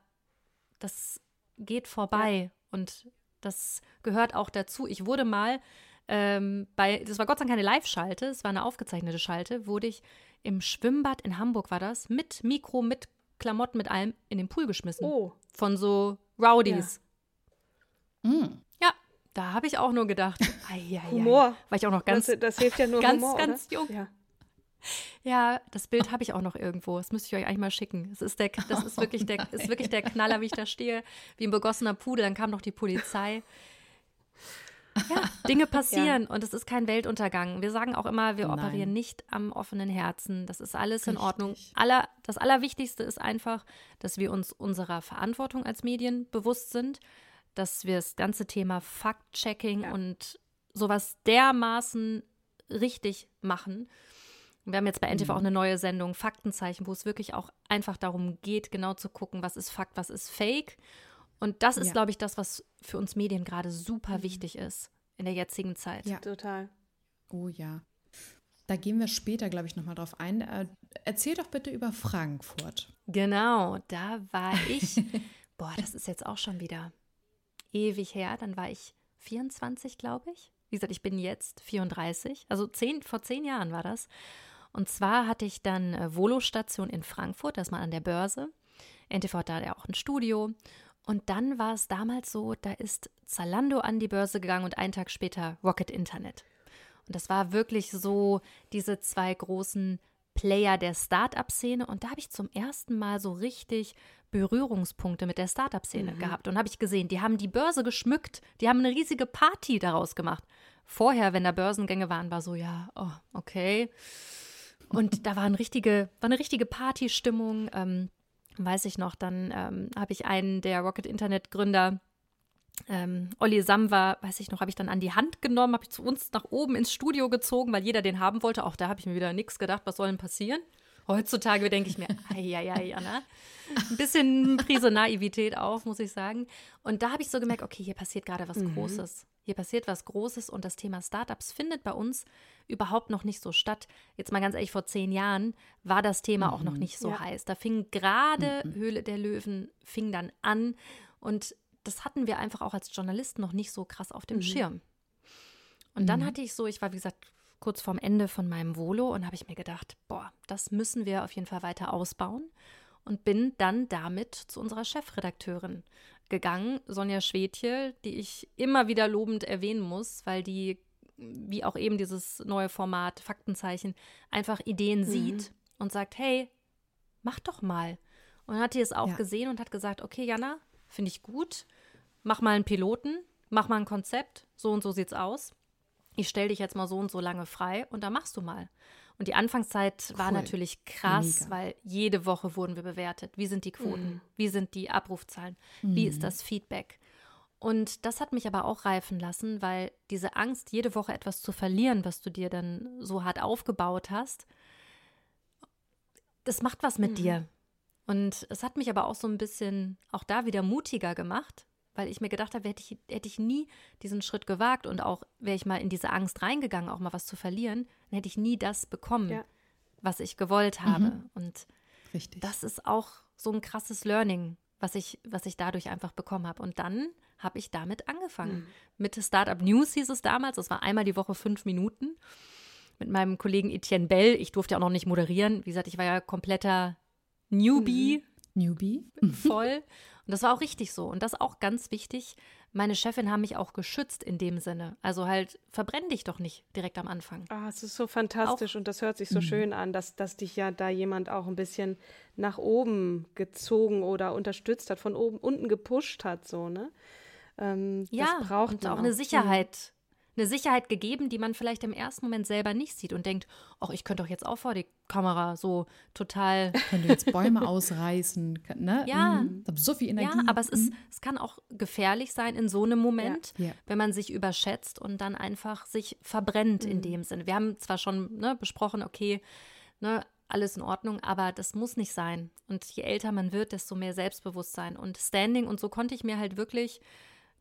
das geht vorbei. Ja. Und das gehört auch dazu. Ich wurde mal ähm, bei, das war Gott sei Dank keine Live-Schalte, es war eine aufgezeichnete Schalte, wurde ich im Schwimmbad in Hamburg war das, mit Mikro, mit Klamotten, mit allem in den Pool geschmissen. Oh. Von so Rowdies. Ja, mm. ja da habe ich auch nur gedacht, ai, ai, Humor. Weil ich auch noch ganz, das, das hilft ja nur ganz, Humor, ganz oder? jung. Ja. Ja, das Bild habe ich auch noch irgendwo. Das müsste ich euch eigentlich mal schicken. Das ist, der, das ist, wirklich, der, ist wirklich der Knaller, wie ich da stehe, wie ein begossener Pudel. Dann kam noch die Polizei. Ja, Dinge passieren ja. und es ist kein Weltuntergang. Wir sagen auch immer, wir Nein. operieren nicht am offenen Herzen. Das ist alles Richtig. in Ordnung. Aller, das Allerwichtigste ist einfach, dass wir uns unserer Verantwortung als Medien bewusst sind, dass wir das ganze Thema Fact-Checking ja. und sowas dermaßen richtig machen. Wir haben jetzt bei NTV mhm. auch eine neue Sendung, Faktenzeichen, wo es wirklich auch einfach darum geht, genau zu gucken, was ist Fakt, was ist Fake. Und das ist, ja. glaube ich, das, was für uns Medien gerade super mhm. wichtig ist in der jetzigen Zeit. Ja, total. Oh ja. Da gehen wir später, glaube ich, nochmal drauf ein. Äh, erzähl doch bitte über Frankfurt. Genau, da war ich. boah, das ist jetzt auch schon wieder ewig her. Dann war ich 24, glaube ich. Wie gesagt, ich bin jetzt 34. Also zehn, vor zehn Jahren war das. Und zwar hatte ich dann äh, Volo-Station in Frankfurt, das mal an der Börse. NTV hat da ja auch ein Studio. Und dann war es damals so, da ist Zalando an die Börse gegangen und einen Tag später Rocket Internet. Und das war wirklich so diese zwei großen Player der Start-up-Szene. Und da habe ich zum ersten Mal so richtig Berührungspunkte mit der Start-up-Szene mhm. gehabt. Und habe ich gesehen, die haben die Börse geschmückt, die haben eine riesige Party daraus gemacht. Vorher, wenn da Börsengänge waren, war so, ja, oh, okay. Und da war eine richtige, war eine richtige Partystimmung. Ähm, weiß ich noch, dann ähm, habe ich einen der Rocket Internet Gründer, ähm, Olli Samwa, weiß ich noch, habe ich dann an die Hand genommen, habe ich zu uns nach oben ins Studio gezogen, weil jeder den haben wollte. Auch da habe ich mir wieder nichts gedacht, was soll denn passieren? Heutzutage denke ich mir, ei, ei, ei, Anna. Ein bisschen Prise Naivität auch, muss ich sagen. Und da habe ich so gemerkt, okay, hier passiert gerade was mhm. Großes. Hier passiert was Großes und das Thema Startups findet bei uns überhaupt noch nicht so statt. Jetzt mal ganz ehrlich, vor zehn Jahren war das Thema mhm. auch noch mhm. nicht so ja. heiß. Da fing gerade mhm. Höhle der Löwen, fing dann an und das hatten wir einfach auch als Journalisten noch nicht so krass auf dem mhm. Schirm. Und dann mhm. hatte ich so, ich war wie gesagt kurz vorm Ende von meinem Volo und habe ich mir gedacht, boah, das müssen wir auf jeden Fall weiter ausbauen und bin dann damit zu unserer Chefredakteurin gegangen, Sonja Schwedje, die ich immer wieder lobend erwähnen muss, weil die, wie auch eben dieses neue Format Faktenzeichen, einfach Ideen mhm. sieht und sagt, hey, mach doch mal. Und hat die es auch ja. gesehen und hat gesagt, okay, Jana, finde ich gut, mach mal einen Piloten, mach mal ein Konzept, so und so sieht's aus. Ich stelle dich jetzt mal so und so lange frei und dann machst du mal. Und die Anfangszeit cool. war natürlich krass, Mega. weil jede Woche wurden wir bewertet. Wie sind die Quoten? Mhm. Wie sind die Abrufzahlen? Mhm. Wie ist mhm. das Feedback? Und das hat mich aber auch reifen lassen, weil diese Angst, jede Woche etwas zu verlieren, was du dir dann so hart aufgebaut hast, das macht was mit mhm. dir. Und es hat mich aber auch so ein bisschen, auch da wieder mutiger gemacht, weil ich mir gedacht habe, hätte ich, hätte ich nie diesen Schritt gewagt und auch wäre ich mal in diese Angst reingegangen, auch mal was zu verlieren, dann hätte ich nie das bekommen, ja. was ich gewollt habe. Mhm. Und Richtig. das ist auch so ein krasses Learning, was ich, was ich dadurch einfach bekommen habe. Und dann habe ich damit angefangen. Mhm. Mit Startup News hieß es damals, das war einmal die Woche fünf Minuten. Mit meinem Kollegen Etienne Bell. Ich durfte ja auch noch nicht moderieren. Wie gesagt, ich war ja kompletter Newbie. Mhm. Newbie. Voll. Und das war auch richtig so. Und das auch ganz wichtig. Meine Chefin haben mich auch geschützt in dem Sinne. Also halt, verbrenn dich doch nicht direkt am Anfang. Ah, es ist so fantastisch auch, und das hört sich so mhm. schön an, dass, dass dich ja da jemand auch ein bisschen nach oben gezogen oder unterstützt hat, von oben unten gepusht hat, so, ne? Ähm, ja, und auch, auch eine Sicherheit eine Sicherheit gegeben, die man vielleicht im ersten Moment selber nicht sieht und denkt, ach, ich könnte doch jetzt auch vor die Kamera so total. Könnte jetzt Bäume ausreißen, ne? Ja. Mhm. So viel Energie. Ja, aber es ist, mhm. es kann auch gefährlich sein in so einem Moment, ja. Wenn man sich überschätzt und dann einfach sich verbrennt mhm. in dem Sinne. Wir haben zwar schon ne, besprochen, okay, ne, alles in Ordnung, aber das muss nicht sein. Und je älter man wird, desto mehr Selbstbewusstsein und Standing. Und so konnte ich mir halt wirklich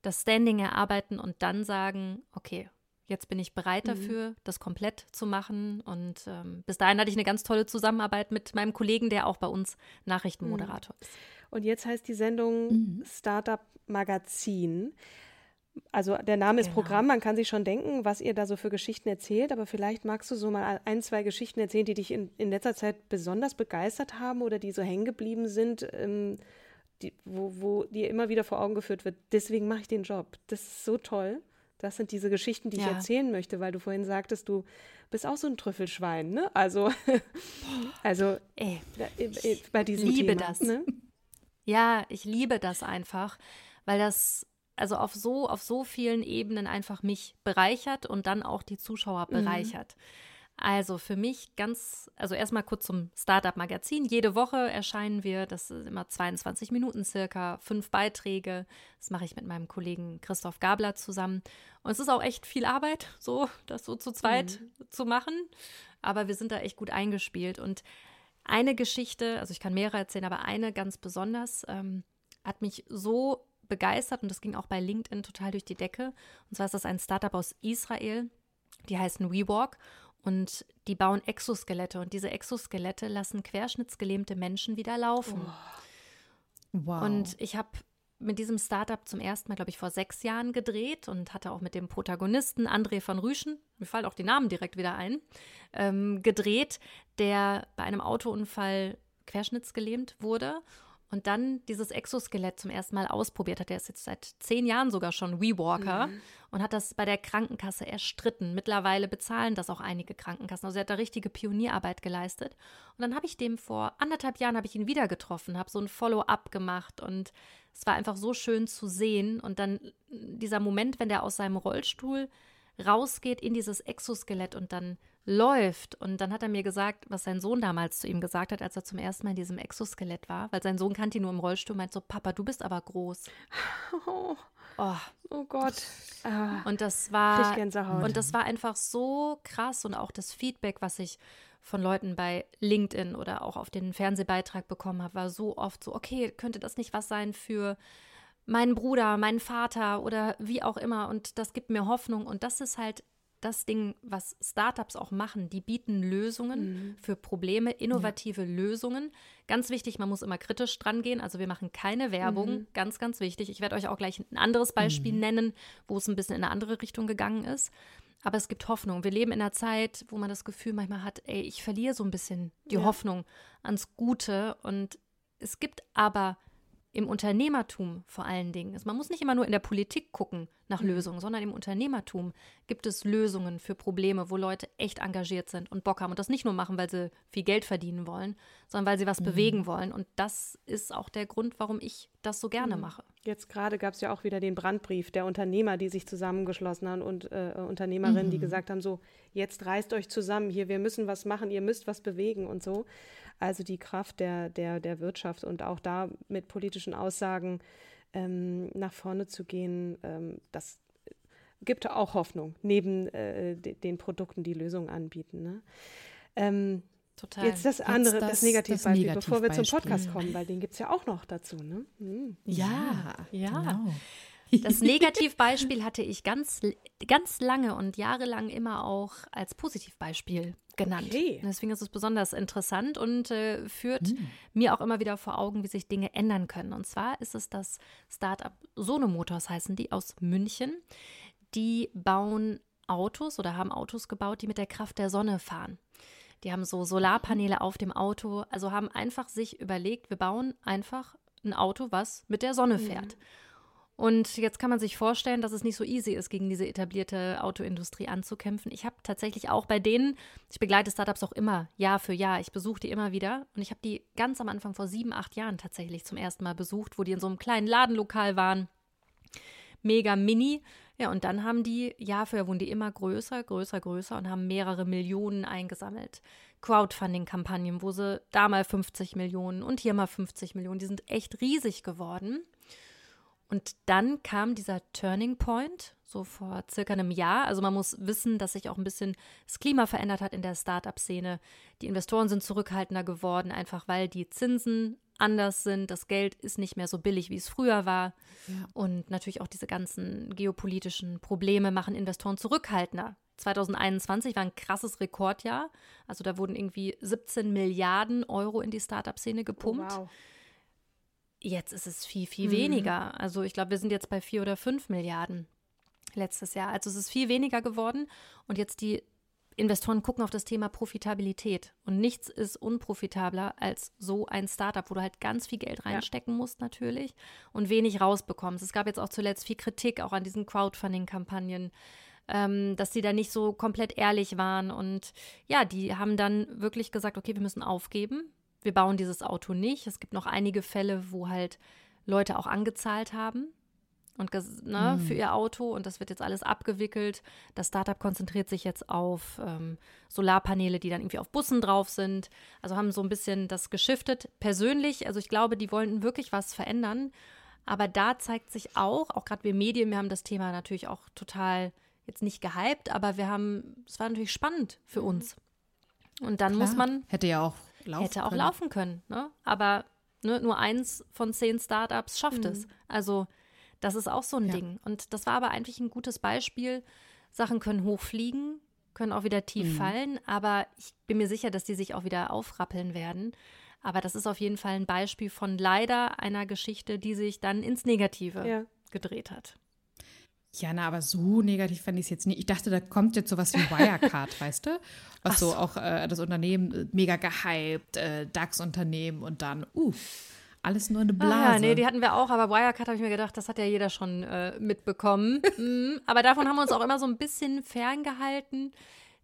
das Standing erarbeiten und dann sagen, okay, jetzt bin ich bereit mhm. dafür, mhm. das komplett zu machen. Und ähm, bis dahin hatte ich eine ganz tolle Zusammenarbeit mit meinem Kollegen, der auch bei uns Nachrichtenmoderator mhm. ist. Und jetzt heißt die Sendung mhm. Startup Magazin. Also der Name ist genau. Programm, man kann sich schon denken, was ihr da so für Geschichten erzählt, aber vielleicht magst du so mal ein, zwei Geschichten erzählen, die dich in, in letzter Zeit besonders begeistert haben oder die so hängen geblieben sind, ähm, die, wo, wo dir immer wieder vor Augen geführt wird, deswegen mache ich den Job. Das ist so toll. Das sind diese Geschichten, die ja. ich erzählen möchte, weil du vorhin sagtest, du bist auch so ein Trüffelschwein, ne? Also, also Ey, bei diesem liebe Thema. das. Ne? Ja, ich liebe das einfach, weil das also auf so auf so vielen Ebenen einfach mich bereichert und dann auch die Zuschauer mhm. bereichert. Mhm. Also für mich ganz, also erstmal kurz zum Startup-Magazin. Jede Woche erscheinen wir, das ist immer 22 Minuten circa, fünf Beiträge. Das mache ich mit meinem Kollegen Christoph Gabler zusammen. Und es ist auch echt viel Arbeit, so das so zu zweit mhm. zu machen. Aber wir sind da echt gut eingespielt. Und eine Geschichte, also ich kann mehrere erzählen, aber eine ganz besonders, ähm, hat mich so begeistert und das ging auch bei LinkedIn total durch die Decke. Und zwar ist das ein Startup aus Israel, die heißen WeWalk und die bauen Exoskelette und diese Exoskelette lassen querschnittsgelähmte Menschen wieder laufen. Oh. Wow. Und ich habe mit diesem Startup zum ersten Mal, glaube ich, vor sechs Jahren gedreht und hatte auch mit dem Protagonisten André van Rüschen, mir fallen auch die Namen direkt wieder ein, ähm, gedreht, der bei einem Autounfall querschnittsgelähmt wurde und dann dieses Exoskelett zum ersten Mal ausprobiert hat. Er ist jetzt seit zehn Jahren sogar schon WeWalker mhm. und hat das bei der Krankenkasse erstritten. Mittlerweile bezahlen das auch einige Krankenkassen. Also er hat da richtige Pionierarbeit geleistet. Und dann habe ich dem vor anderthalb Jahren habe ich ihn wieder getroffen, habe so ein Follow-up gemacht und es war einfach so schön zu sehen. Und dann dieser Moment, wenn der aus seinem Rollstuhl rausgeht in dieses Exoskelett und dann läuft. Und dann hat er mir gesagt, was sein Sohn damals zu ihm gesagt hat, als er zum ersten Mal in diesem Exoskelett war, weil sein Sohn kannte ihn nur im Rollstuhl, meint so, Papa, du bist aber groß. Oh, oh. oh Gott. Ah, und das war und das war einfach so krass und auch das Feedback, was ich von Leuten bei LinkedIn oder auch auf den Fernsehbeitrag bekommen habe, war so oft so, okay, könnte das nicht was sein für meinen Bruder, meinen Vater oder wie auch immer und das gibt mir Hoffnung und das ist halt das Ding, was Startups auch machen. Die bieten Lösungen mhm. für Probleme, innovative ja. Lösungen. Ganz wichtig, man muss immer kritisch dran gehen. Also wir machen keine Werbung, mhm. ganz, ganz wichtig. Ich werde euch auch gleich ein anderes Beispiel mhm. nennen, wo es ein bisschen in eine andere Richtung gegangen ist. Aber es gibt Hoffnung. Wir leben in einer Zeit, wo man das Gefühl manchmal hat, ey, ich verliere so ein bisschen die ja. Hoffnung ans Gute. Und es gibt aber im Unternehmertum vor allen Dingen ist. Man muss nicht immer nur in der Politik gucken nach mhm. Lösungen, sondern im Unternehmertum gibt es Lösungen für Probleme, wo Leute echt engagiert sind und Bock haben und das nicht nur machen, weil sie viel Geld verdienen wollen, sondern weil sie was mhm. bewegen wollen. Und das ist auch der Grund, warum ich das so gerne mhm. mache. Jetzt gerade gab es ja auch wieder den Brandbrief der Unternehmer, die sich zusammengeschlossen haben und äh, Unternehmerinnen, die mhm. gesagt haben, so, jetzt reißt euch zusammen hier, wir müssen was machen, ihr müsst was bewegen und so. Also die Kraft der, der, der Wirtschaft und auch da mit politischen Aussagen ähm, nach vorne zu gehen, ähm, das gibt auch Hoffnung, neben äh, den Produkten, die Lösungen anbieten. Ne? Ähm, Total. Jetzt das andere, Jetzt das, das Negativbeispiel, Negativ bevor wir zum Podcast kommen, weil den gibt es ja auch noch dazu. Ne? Mhm. Ja, ja. Genau. Das Negativbeispiel hatte ich ganz, ganz lange und jahrelang immer auch als Positivbeispiel genannt. Okay. Deswegen ist es besonders interessant und äh, führt hm. mir auch immer wieder vor Augen, wie sich Dinge ändern können. Und zwar ist es das Startup Sono Motors, heißen die, aus München. Die bauen Autos oder haben Autos gebaut, die mit der Kraft der Sonne fahren. Die haben so Solarpaneele auf dem Auto, also haben einfach sich überlegt, wir bauen einfach ein Auto, was mit der Sonne fährt. Mhm. Und jetzt kann man sich vorstellen, dass es nicht so easy ist, gegen diese etablierte Autoindustrie anzukämpfen. Ich habe tatsächlich auch bei denen, ich begleite Startups auch immer, Jahr für Jahr. Ich besuche die immer wieder. Und ich habe die ganz am Anfang vor sieben, acht Jahren tatsächlich zum ersten Mal besucht, wo die in so einem kleinen Ladenlokal waren. Mega mini. Ja, und dann haben die, Jahr für Jahr wurden die immer größer, größer, größer und haben mehrere Millionen eingesammelt. Crowdfunding-Kampagnen, wo sie da mal 50 Millionen und hier mal 50 Millionen. Die sind echt riesig geworden. Und dann kam dieser Turning Point, so vor circa einem Jahr. Also man muss wissen, dass sich auch ein bisschen das Klima verändert hat in der Startup-Szene. Die Investoren sind zurückhaltender geworden, einfach weil die Zinsen anders sind. Das Geld ist nicht mehr so billig, wie es früher war. Ja. Und natürlich auch diese ganzen geopolitischen Probleme machen Investoren zurückhaltender. 2021 war ein krasses Rekordjahr. Also da wurden irgendwie 17 Milliarden Euro in die Startup-Szene gepumpt. Oh, wow. Jetzt ist es viel, viel mhm. weniger. Also ich glaube, wir sind jetzt bei vier oder fünf Milliarden letztes Jahr. Also es ist viel weniger geworden und jetzt die Investoren gucken auf das Thema Profitabilität. Und nichts ist unprofitabler als so ein Startup, wo du halt ganz viel Geld reinstecken ja. musst natürlich und wenig rausbekommst. Es gab jetzt auch zuletzt viel Kritik auch an diesen Crowdfunding-Kampagnen, ähm, dass die da nicht so komplett ehrlich waren. Und ja, die haben dann wirklich gesagt, okay, wir müssen aufgeben. Wir bauen dieses Auto nicht. Es gibt noch einige Fälle, wo halt Leute auch angezahlt haben und ne, mhm. für ihr Auto und das wird jetzt alles abgewickelt. Das Startup konzentriert sich jetzt auf ähm, Solarpaneele, die dann irgendwie auf Bussen drauf sind. Also haben so ein bisschen das geschiftet. Persönlich, also ich glaube, die wollen wirklich was verändern. Aber da zeigt sich auch, auch gerade wir Medien, wir haben das Thema natürlich auch total jetzt nicht gehypt, aber wir haben, es war natürlich spannend für mhm. uns. Und dann Klar. muss man. Hätte ja auch laufen Hätte auch können. laufen können, ne? Aber ne, nur eins von zehn Startups schafft mhm. es. Also das ist auch so ein ja. Ding. Und das war aber eigentlich ein gutes Beispiel. Sachen können hochfliegen, können auch wieder tief mhm. fallen, aber ich bin mir sicher, dass die sich auch wieder aufrappeln werden. Aber das ist auf jeden Fall ein Beispiel von leider einer Geschichte, die sich dann ins Negative ja. gedreht hat. Ja, na, aber so negativ fand ich es jetzt nicht. Ich dachte, da kommt jetzt sowas wie Wirecard, weißt du? Was so. so. auch äh, das Unternehmen äh, mega gehypt, äh, DAX-Unternehmen und dann, uh, alles nur eine Blase. Ah, ja, nee, die hatten wir auch, aber Wirecard habe ich mir gedacht, das hat ja jeder schon äh, mitbekommen. mhm, aber davon haben wir uns auch immer so ein bisschen ferngehalten.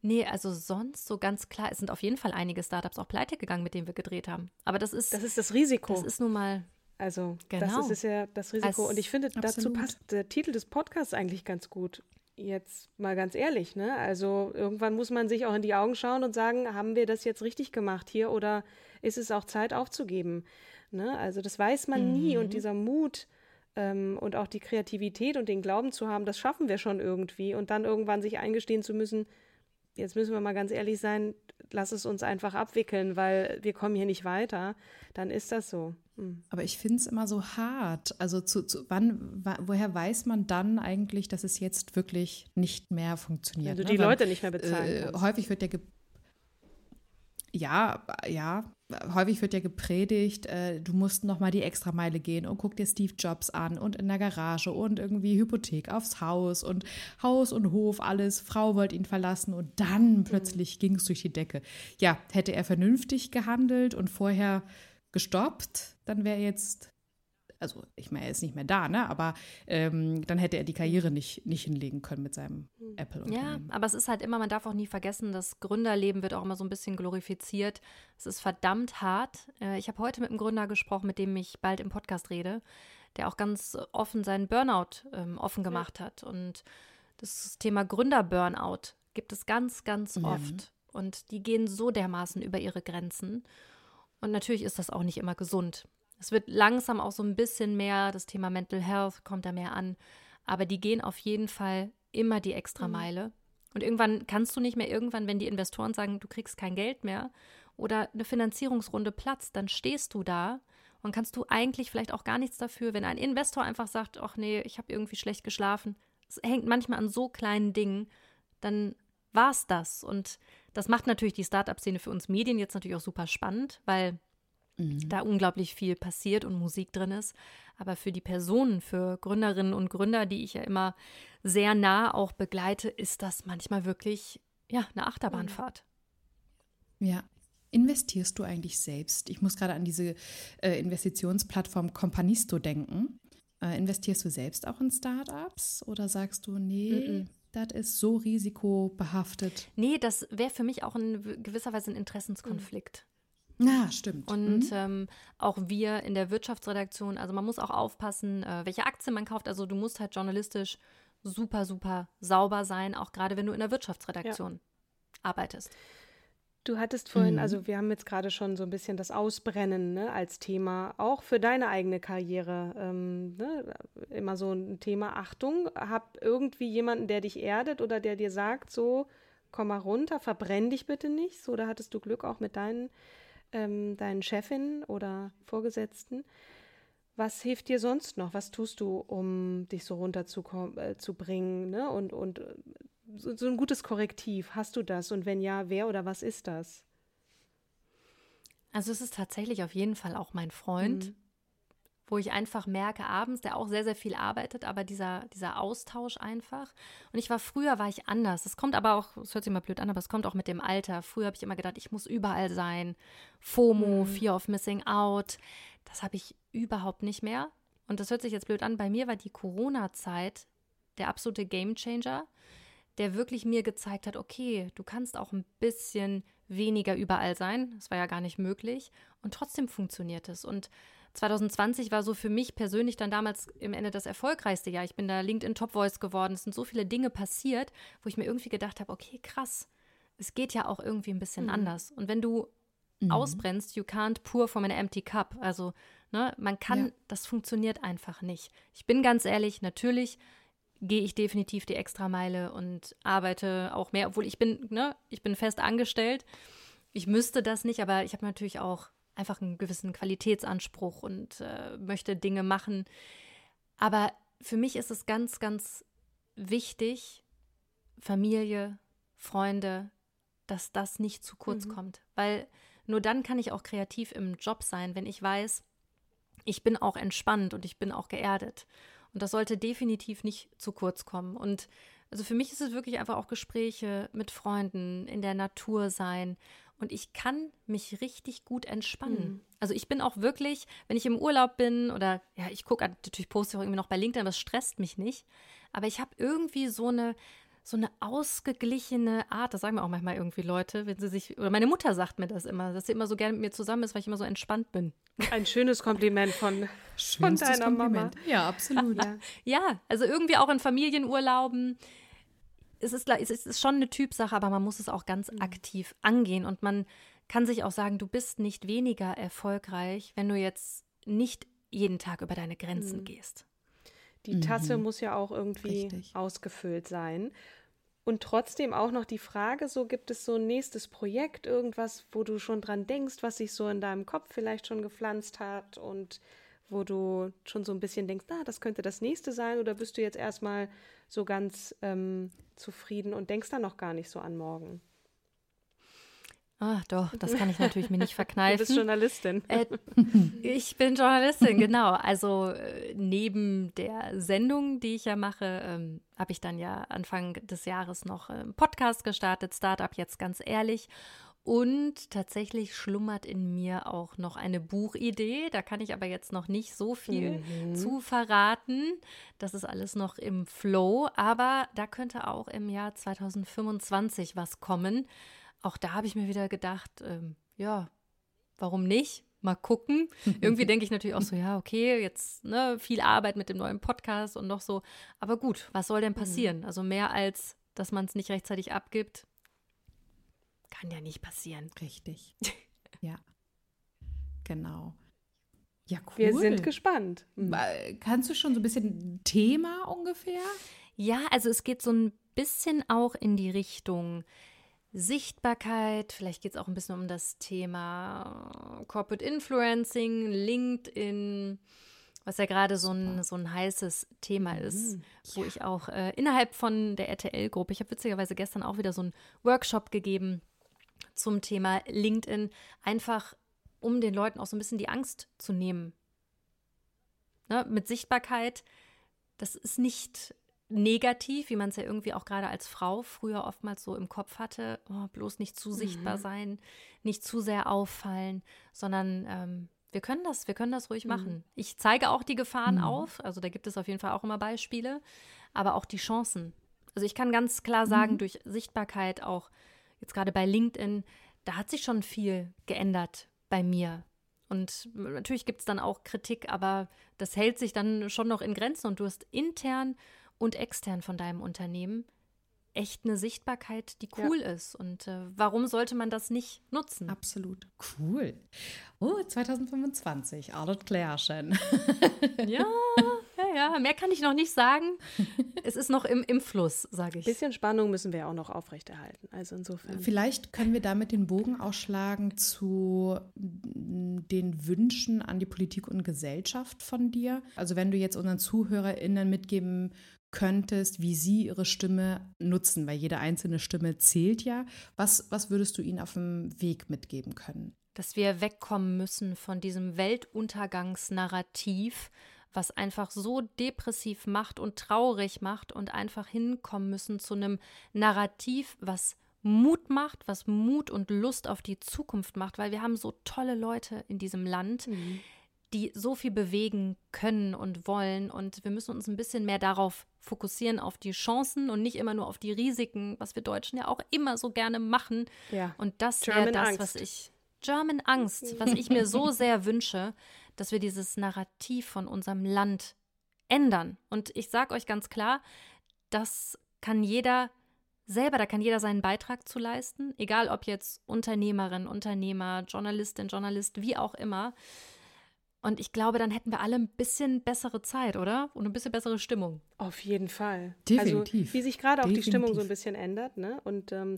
Nee, also sonst so ganz klar, es sind auf jeden Fall einige Startups auch pleite gegangen, mit denen wir gedreht haben. Aber das ist das ist das Risiko. Das ist nun mal also genau. das ist, ja das Risiko. Als, und ich finde, absolut. dazu passt der Titel des Podcasts eigentlich ganz gut. Jetzt mal ganz ehrlich, ne? Also irgendwann muss man sich auch in die Augen schauen und sagen, haben wir das jetzt richtig gemacht hier oder ist es auch Zeit aufzugeben? Ne? Also das weiß man mhm. nie und dieser Mut ähm, und auch die Kreativität und den Glauben zu haben, das schaffen wir schon irgendwie und dann irgendwann sich eingestehen zu müssen, jetzt müssen wir mal ganz ehrlich sein, lass es uns einfach abwickeln, weil wir kommen hier nicht weiter, dann ist das so. Hm. Aber ich finde es immer so hart. Also zu, zu wann, woher weiß man dann eigentlich, dass es jetzt wirklich nicht mehr funktioniert? Wenn du ne? die Leute nicht mehr bezahlen äh, Häufig wird ja ja, ja, häufig wird ja gepredigt, äh, du musst noch mal die Extrameile gehen und guck dir Steve Jobs an und in der Garage und irgendwie Hypothek aufs Haus und Haus und Hof, alles. Frau wollte ihn verlassen und dann plötzlich mhm. ging es durch die Decke. Ja, hätte er vernünftig gehandelt und vorher gestoppt, dann wäre jetzt also ich meine, er ist nicht mehr da, ne? Aber ähm, dann hätte er die Karriere nicht, nicht hinlegen können mit seinem hm. Apple. Ja, aber es ist halt immer, man darf auch nie vergessen, das Gründerleben wird auch immer so ein bisschen glorifiziert. Es ist verdammt hart. Äh, ich habe heute mit einem Gründer gesprochen, mit dem ich bald im Podcast rede, der auch ganz offen seinen Burnout ähm, offen gemacht ja. hat. Und das Thema Gründer-Burnout gibt es ganz, ganz ja. oft. Und die gehen so dermaßen über ihre Grenzen. Und natürlich ist das auch nicht immer gesund. Es wird langsam auch so ein bisschen mehr, das Thema Mental Health kommt da mehr an. Aber die gehen auf jeden Fall immer die Extrameile. Mhm. Und irgendwann kannst du nicht mehr, irgendwann, wenn die Investoren sagen, du kriegst kein Geld mehr oder eine Finanzierungsrunde platzt, dann stehst du da und kannst du eigentlich vielleicht auch gar nichts dafür, wenn ein Investor einfach sagt, ach nee, ich habe irgendwie schlecht geschlafen. Es hängt manchmal an so kleinen Dingen, dann war es das. Und das macht natürlich die Startup-Szene für uns Medien jetzt natürlich auch super spannend, weil mhm. da unglaublich viel passiert und Musik drin ist. Aber für die Personen, für Gründerinnen und Gründer, die ich ja immer sehr nah auch begleite, ist das manchmal wirklich ja eine Achterbahnfahrt. Ja. Investierst du eigentlich selbst? Ich muss gerade an diese äh, Investitionsplattform Companisto denken. Äh, investierst du selbst auch in Startups oder sagst du, nee, mm -mm. Das ist so risikobehaftet? Nee, das wäre für mich auch in gewisser Weise ein Interessenskonflikt. Ja, stimmt. Und mhm. ähm, auch wir in der Wirtschaftsredaktion, also man muss auch aufpassen, äh, welche Aktien man kauft. Also du musst halt journalistisch super, super sauber sein, auch gerade wenn du in der Wirtschaftsredaktion ja. arbeitest. Du hattest vorhin, mhm. also wir haben jetzt gerade schon so ein bisschen das Ausbrennen ne, als Thema, auch für deine eigene Karriere. Ähm, ne, immer so ein Thema Achtung. Hab irgendwie jemanden, der dich erdet oder der dir sagt, so, komm mal runter, verbrenn dich bitte nicht. So, da hattest du Glück auch mit deinen ähm, deinen Chefin oder Vorgesetzten. Was hilft dir sonst noch? Was tust du, um dich so runterzubringen? Äh, ne? Und, und so, so ein gutes Korrektiv, hast du das? Und wenn ja, wer oder was ist das? Also es ist tatsächlich auf jeden Fall auch mein Freund. Mhm. wo ich einfach merke abends, der auch sehr, sehr viel arbeitet, aber dieser, dieser Austausch einfach. Und ich war früher, war ich anders. Das kommt aber auch, es hört sich mal blöd an, aber es kommt auch mit dem Alter. Früher habe ich immer gedacht, ich muss überall sein. FOMO, mhm. Fear of Missing Out. Das habe ich überhaupt nicht mehr. Und das hört sich jetzt blöd an. Bei mir war die Corona-Zeit der absolute Gamechanger, der wirklich mir gezeigt hat, okay, du kannst auch ein bisschen weniger überall sein. Das war ja gar nicht möglich. Und trotzdem funktioniert es. Und 2020 war so für mich persönlich dann damals im Ende das erfolgreichste Jahr. Ich bin da LinkedIn Top Voice geworden. Es sind so viele Dinge passiert, wo ich mir irgendwie gedacht habe, okay, krass, es geht ja auch irgendwie ein bisschen mhm. anders. Und wenn du mhm. ausbrennst, you can't pour from an empty cup. Also, ne, man kann, ja. das funktioniert einfach nicht. Ich bin ganz ehrlich, natürlich gehe ich definitiv die Extrameile und arbeite auch mehr, obwohl ich bin, ne, ich bin fest angestellt. Ich müsste das nicht, aber ich habe natürlich auch einfach einen gewissen Qualitätsanspruch und äh, möchte Dinge machen. Aber für mich ist es ganz, ganz wichtig, Familie, Freunde, dass das nicht zu kurz mhm. kommt. Weil nur dann kann ich auch kreativ im Job sein, wenn ich weiß, ich bin auch entspannt und ich bin auch geerdet. Und das sollte definitiv nicht zu kurz kommen. Und also für mich ist es wirklich einfach auch Gespräche mit Freunden, in der Natur sein, und ich kann mich richtig gut entspannen. Mhm. Also ich bin auch wirklich, wenn ich im Urlaub bin oder ja, ich gucke natürlich poste auch irgendwie noch bei LinkedIn, aber es stresst mich nicht. Aber ich habe irgendwie so eine so eine ausgeglichene Art, das sagen mir auch manchmal irgendwie Leute, wenn sie sich, oder meine Mutter sagt mir das immer, dass sie immer so gerne mit mir zusammen ist, weil ich immer so entspannt bin. Ein schönes Kompliment von, von deiner Kompliment. Mama. Ja, absolut. ja, also irgendwie auch in Familienurlauben es ist, es ist schon eine Typsache, aber man muss es auch ganz mhm. aktiv angehen und man kann sich auch sagen, du bist nicht weniger erfolgreich, wenn du jetzt nicht jeden Tag über deine Grenzen mhm. gehst. Die Tasse mhm. muss ja auch irgendwie Richtig. ausgefüllt sein. Und trotzdem auch noch die Frage, so gibt es so ein nächstes Projekt, irgendwas, wo du schon dran denkst, was sich so in deinem Kopf vielleicht schon gepflanzt hat und wo du schon so ein bisschen denkst, ah, das könnte das nächste sein, oder bist du jetzt erstmal so ganz ähm, zufrieden und denkst dann noch gar nicht so an morgen? Ach doch, das kann ich natürlich mir nicht verkneifen. Du bist Journalistin. Äh, ich bin Journalistin, genau. Also äh, neben der Sendung, die ich ja mache, ähm, habe ich dann ja Anfang des Jahres noch einen Podcast gestartet, Startup jetzt ganz ehrlich. Und tatsächlich schlummert in mir auch noch eine Buchidee. Da kann ich aber jetzt noch nicht so viel mhm. zu verraten. Das ist alles noch im Flow. Aber da könnte auch im Jahr 2025 was kommen. Auch da habe ich mir wieder gedacht, ähm, ja, warum nicht? Mal gucken. Irgendwie denke ich natürlich auch so, ja, okay, jetzt ne, viel Arbeit mit dem neuen Podcast und noch so. Aber gut, was soll denn mhm. passieren? Also mehr als, dass man es nicht rechtzeitig abgibt, kann ja nicht passieren. Richtig. ja. Genau. Ja, cool. Wir sind gespannt. Mhm. Kannst du schon so ein bisschen Thema ungefähr? Ja, also es geht so ein bisschen auch in die Richtung Sichtbarkeit. Vielleicht geht es auch ein bisschen um das Thema Corporate Influencing, LinkedIn, was ja gerade so ein, so ein heißes Thema mhm. ist, mhm. wo ich auch äh, innerhalb von der RTL-Gruppe, ich habe witzigerweise gestern auch wieder so einen Workshop gegeben zum Thema LinkedIn, einfach um den Leuten auch so ein bisschen die Angst zu nehmen. Ne, mit Sichtbarkeit, das ist nicht negativ, wie man es ja irgendwie auch gerade als Frau früher oftmals so im Kopf hatte, oh, bloß nicht zu sichtbar mhm. sein, nicht zu sehr auffallen, sondern ähm, wir können das, wir können das ruhig mhm. machen. Ich zeige auch die Gefahren mhm. auf, also da gibt es auf jeden Fall auch immer Beispiele, aber auch die Chancen. Also ich kann ganz klar sagen, mhm. durch Sichtbarkeit auch jetzt gerade bei LinkedIn, da hat sich schon viel geändert bei mir. Und natürlich gibt es dann auch Kritik, aber das hält sich dann schon noch in Grenzen und du hast intern und extern von deinem Unternehmen echt eine Sichtbarkeit, die cool ja. ist. Und äh, warum sollte man das nicht nutzen? Absolut. Cool. Oh, 2025, alles klärchen. ja, ja, ja. Mehr kann ich noch nicht sagen. Es ist noch im, im Fluss, sage ich. Ein bisschen Spannung müssen wir auch noch aufrechterhalten. Also insofern. Vielleicht können wir damit den Bogen ausschlagen zu den Wünschen an die Politik und Gesellschaft von dir. Also wenn du jetzt unseren ZuhörerInnen mitgeben könntest, wie sie ihre Stimme nutzen, weil jede einzelne Stimme zählt ja. Was, was würdest du ihnen auf dem Weg mitgeben können? dass wir wegkommen müssen von diesem Weltuntergangsnarrativ, was einfach so depressiv macht und traurig macht und einfach hinkommen müssen zu einem Narrativ, was Mut macht, was Mut und Lust auf die Zukunft macht, weil wir haben so tolle Leute in diesem Land, mhm. Die so viel bewegen können und wollen und wir müssen uns ein bisschen mehr darauf fokussieren, auf die Chancen und nicht immer nur auf die Risiken, was wir Deutschen ja auch immer so gerne machen. Ja. Und das wäre das, Angst. was ich German Angst, was ich mir so sehr wünsche, dass wir dieses Narrativ von unserem Land ändern. Und ich sage euch ganz klar, das kann jeder selber, da kann jeder seinen Beitrag zu leisten, egal ob jetzt Unternehmerin, Unternehmer, Journalistin, Journalist, wie auch immer. Und ich glaube, dann hätten wir alle ein bisschen bessere Zeit, oder? Und ein bisschen bessere Stimmung. Auf jeden Fall. Definitiv. Also, wie sich gerade auch die Stimmung so ein bisschen ändert, ne? Und ähm,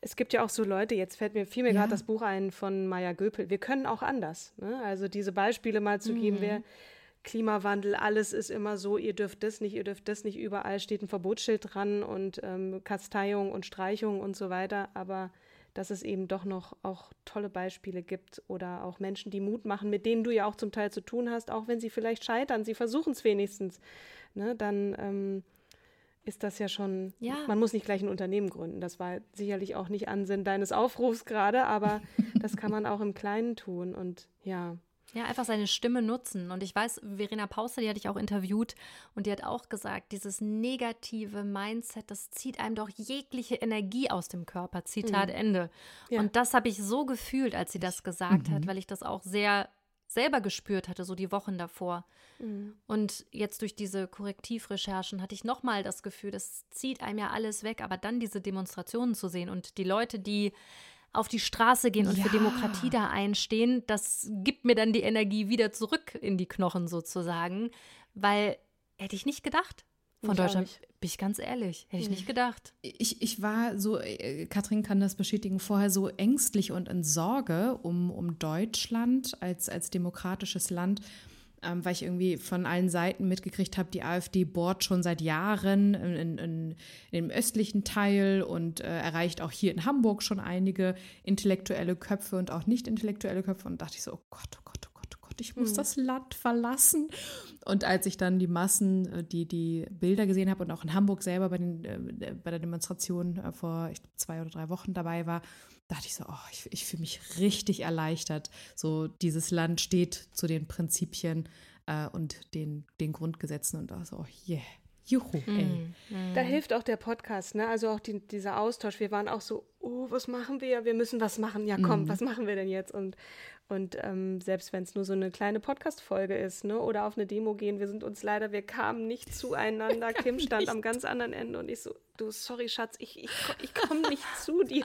es gibt ja auch so Leute, jetzt fällt mir, mir ja. gerade das Buch ein von Maya Göpel, wir können auch anders. Ne? Also diese Beispiele mal zu mhm. geben, wer Klimawandel, alles ist immer so, ihr dürft das nicht, ihr dürft das nicht, überall steht ein Verbotsschild dran und ähm, Kasteiung und Streichung und so weiter, aber dass es eben doch noch auch tolle Beispiele gibt oder auch Menschen, die Mut machen, mit denen du ja auch zum Teil zu tun hast, auch wenn sie vielleicht scheitern, sie versuchen es wenigstens, ne? dann ähm, ist das ja schon, ja. man muss nicht gleich ein Unternehmen gründen. Das war sicherlich auch nicht Ansinn deines Aufrufs gerade, aber das kann man auch im Kleinen tun und ja. Ja, einfach seine Stimme nutzen. Und ich weiß, Verena Pauster, die hatte ich auch interviewt und die hat auch gesagt, dieses negative Mindset, das zieht einem doch jegliche Energie aus dem Körper. Zitat mhm. Ende. Ja. Und das habe ich so gefühlt, als sie das gesagt mhm. hat, weil ich das auch sehr selber gespürt hatte, so die Wochen davor. Mhm. Und jetzt durch diese Korrektivrecherchen hatte ich nochmal das Gefühl, das zieht einem ja alles weg, aber dann diese Demonstrationen zu sehen und die Leute, die auf die Straße gehen und ja. für Demokratie da einstehen, das gibt mir dann die Energie wieder zurück in die Knochen sozusagen, weil hätte ich nicht gedacht von ich Deutschland. Bin ich ganz ehrlich, hätte ich nicht gedacht. Ich, ich war so, äh, Katrin kann das bestätigen, vorher so ängstlich und in Sorge um, um Deutschland als, als demokratisches Land, ähm, weil ich irgendwie von allen Seiten mitgekriegt habe, die AfD bohrt schon seit Jahren in, in, in dem östlichen Teil und äh, erreicht auch hier in Hamburg schon einige intellektuelle Köpfe und auch nicht intellektuelle Köpfe. Und dachte ich so, oh Gott, oh Gott, oh ich muss mhm. das Land verlassen. Und als ich dann die Massen, äh, die, die Bilder gesehen habe und auch in Hamburg selber bei, den, äh, bei der Demonstration äh, vor ich, zwei oder drei Wochen dabei war, dachte ich so, oh, ich, ich fühle mich richtig erleichtert. So, dieses Land steht zu den Prinzipien äh, und den, den Grundgesetzen und da so, oh, yeah. Juhu, ey. Mm, mm. Da hilft auch der Podcast, ne? Also auch die, dieser Austausch. Wir waren auch so, oh, was machen wir? Wir müssen was machen. Ja, komm, mm. was machen wir denn jetzt? Und, und ähm, selbst wenn es nur so eine kleine Podcast-Folge ist, ne? Oder auf eine Demo gehen, wir sind uns leider, wir kamen nicht zueinander. Kim stand am ganz anderen Ende und ich so, du, sorry, Schatz, ich, ich, ich komme nicht zu dir.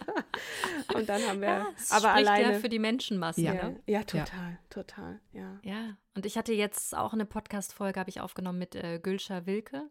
Und dann haben wir, ja, aber alleine. Ja für die Menschenmasse, ja. Ne? Ja, total, ja. total, ja. Ja, und ich hatte jetzt auch eine Podcast-Folge, habe ich aufgenommen mit äh, Gülscha Wilke.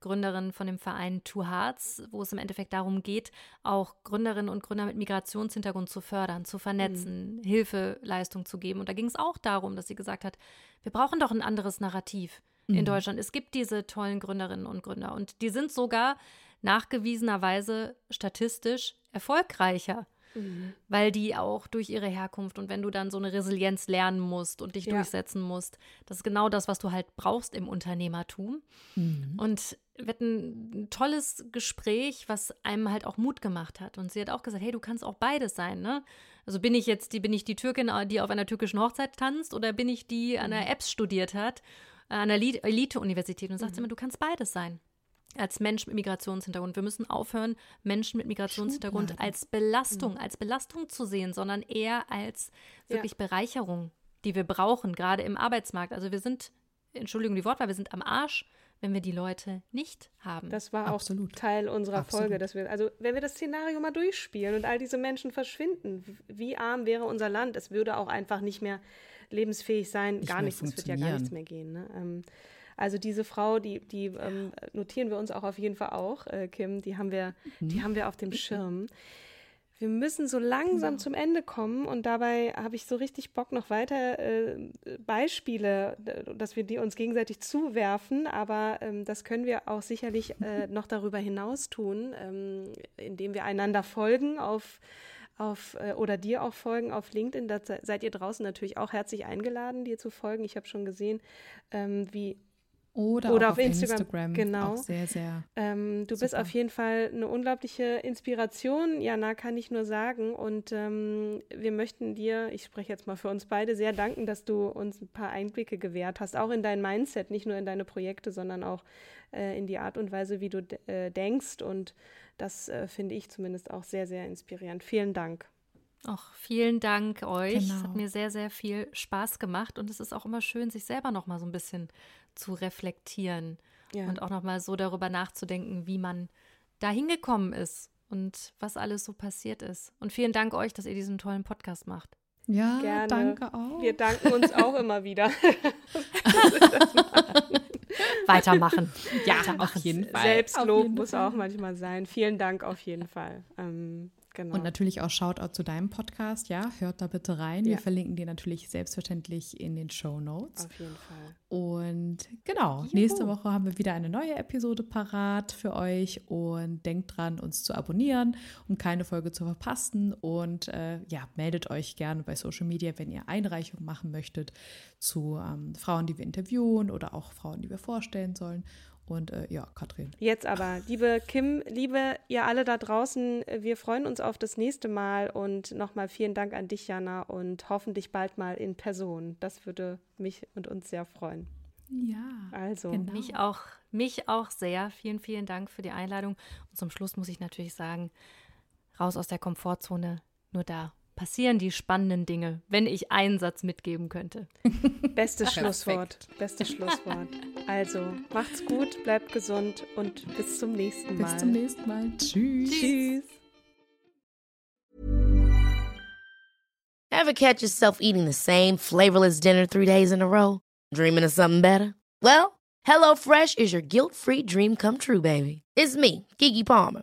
Gründerin von dem Verein Two Hearts, wo es im Endeffekt darum geht, auch Gründerinnen und Gründer mit Migrationshintergrund zu fördern, zu vernetzen, mhm. Hilfeleistung zu geben. Und da ging es auch darum, dass sie gesagt hat, wir brauchen doch ein anderes Narrativ mhm. in Deutschland. Es gibt diese tollen Gründerinnen und Gründer und die sind sogar nachgewiesenerweise statistisch erfolgreicher. Mhm. Weil die auch durch ihre Herkunft und wenn du dann so eine Resilienz lernen musst und dich ja. durchsetzen musst, das ist genau das, was du halt brauchst im Unternehmertum. Mhm. Und wir hatten ein tolles Gespräch, was einem halt auch Mut gemacht hat. Und sie hat auch gesagt, hey, du kannst auch beides sein, ne? Also bin ich jetzt die, bin ich die Türkin, die auf einer türkischen Hochzeit tanzt, oder bin ich die an der mhm. Apps studiert hat, an einer Elite-Universität? Und sagt mhm. sie immer, du kannst beides sein als Mensch mit Migrationshintergrund. Wir müssen aufhören, Menschen mit Migrationshintergrund als Belastung, mhm. als Belastung zu sehen, sondern eher als wirklich ja. Bereicherung, die wir brauchen, gerade im Arbeitsmarkt. Also wir sind, Entschuldigung die Wortwahl, wir sind am Arsch, wenn wir die Leute nicht haben. Das war Absolut. auch Teil unserer Absolut. Folge, dass wir, also wenn wir das Szenario mal durchspielen und all diese Menschen verschwinden, wie arm wäre unser Land? Es würde auch einfach nicht mehr lebensfähig sein, nicht gar nichts, es wird ja gar nichts mehr gehen. Ne? Ähm, also diese Frau, die, die ähm, notieren wir uns auch auf jeden Fall auch, äh, Kim, die haben wir, mhm. die haben wir auf dem Schirm. Wir müssen so langsam genau. zum Ende kommen und dabei habe ich so richtig Bock noch weiter äh, Beispiele, dass wir die uns gegenseitig zuwerfen, aber ähm, das können wir auch sicherlich äh, noch darüber hinaus tun, ähm, indem wir einander folgen auf auf äh, oder dir auch folgen auf LinkedIn. Da seid ihr draußen natürlich auch herzlich eingeladen, dir zu folgen. Ich habe schon gesehen, ähm, wie oder, Oder auf, auf, Instagram. Instagram. Genau. Sehr, sehr. Ähm, du super. bist auf jeden Fall eine unglaubliche Inspiration, Jana, kann ich nur sagen. Und ähm, wir möchten dir, ich spreche jetzt mal für uns beide, sehr danken, dass du uns ein paar Einblicke gewährt hast, auch in dein Mindset, nicht nur in deine Projekte, sondern auch äh, in die Art und Weise, wie du äh, denkst. Und das äh, finde ich zumindest auch sehr, sehr inspirierend. Vielen Dank. Auch vielen Dank euch. Genau. Es hat mir sehr, sehr viel Spaß gemacht und es ist auch immer schön, sich selber noch mal so ein bisschen zu reflektieren ja. und auch noch mal so darüber nachzudenken, wie man da hingekommen ist und was alles so passiert ist. Und vielen Dank euch, dass ihr diesen tollen Podcast macht. Ja, Gerne. danke auch. Wir danken uns auch immer wieder. Weitermachen. Ja, Weitermachen. auf jeden Fall. Selbstlob jeden muss Fall. auch manchmal sein. Vielen Dank auf jeden Fall. Ähm, Genau. Und natürlich auch Shoutout zu deinem Podcast, ja, hört da bitte rein. Ja. Wir verlinken dir natürlich selbstverständlich in den Show Notes. Auf jeden Fall. Und genau, Juhu. nächste Woche haben wir wieder eine neue Episode parat für euch und denkt dran, uns zu abonnieren, um keine Folge zu verpassen. Und äh, ja, meldet euch gerne bei Social Media, wenn ihr Einreichungen machen möchtet zu ähm, Frauen, die wir interviewen oder auch Frauen, die wir vorstellen sollen. Und äh, ja, Katrin. Jetzt aber, liebe Kim, liebe ihr alle da draußen, wir freuen uns auf das nächste Mal und nochmal vielen Dank an dich, Jana, und hoffentlich bald mal in Person. Das würde mich und uns sehr freuen. Ja. Also. Genau. Mich auch, mich auch sehr. Vielen, vielen Dank für die Einladung. Und zum Schluss muss ich natürlich sagen, raus aus der Komfortzone, nur da passieren die spannenden Dinge, wenn ich einen Satz mitgeben könnte. Bestes Schlusswort. Bestes Schlusswort. Also, macht's gut, bleibt gesund und bis zum nächsten Mal. Bis zum nächsten Mal. Tschüss. Tschüss. Ever catch yourself eating the same flavorless dinner three days in a row? Dreaming of something better? Well, HelloFresh is your guilt-free dream come true, baby. It's me, Kiki Palmer.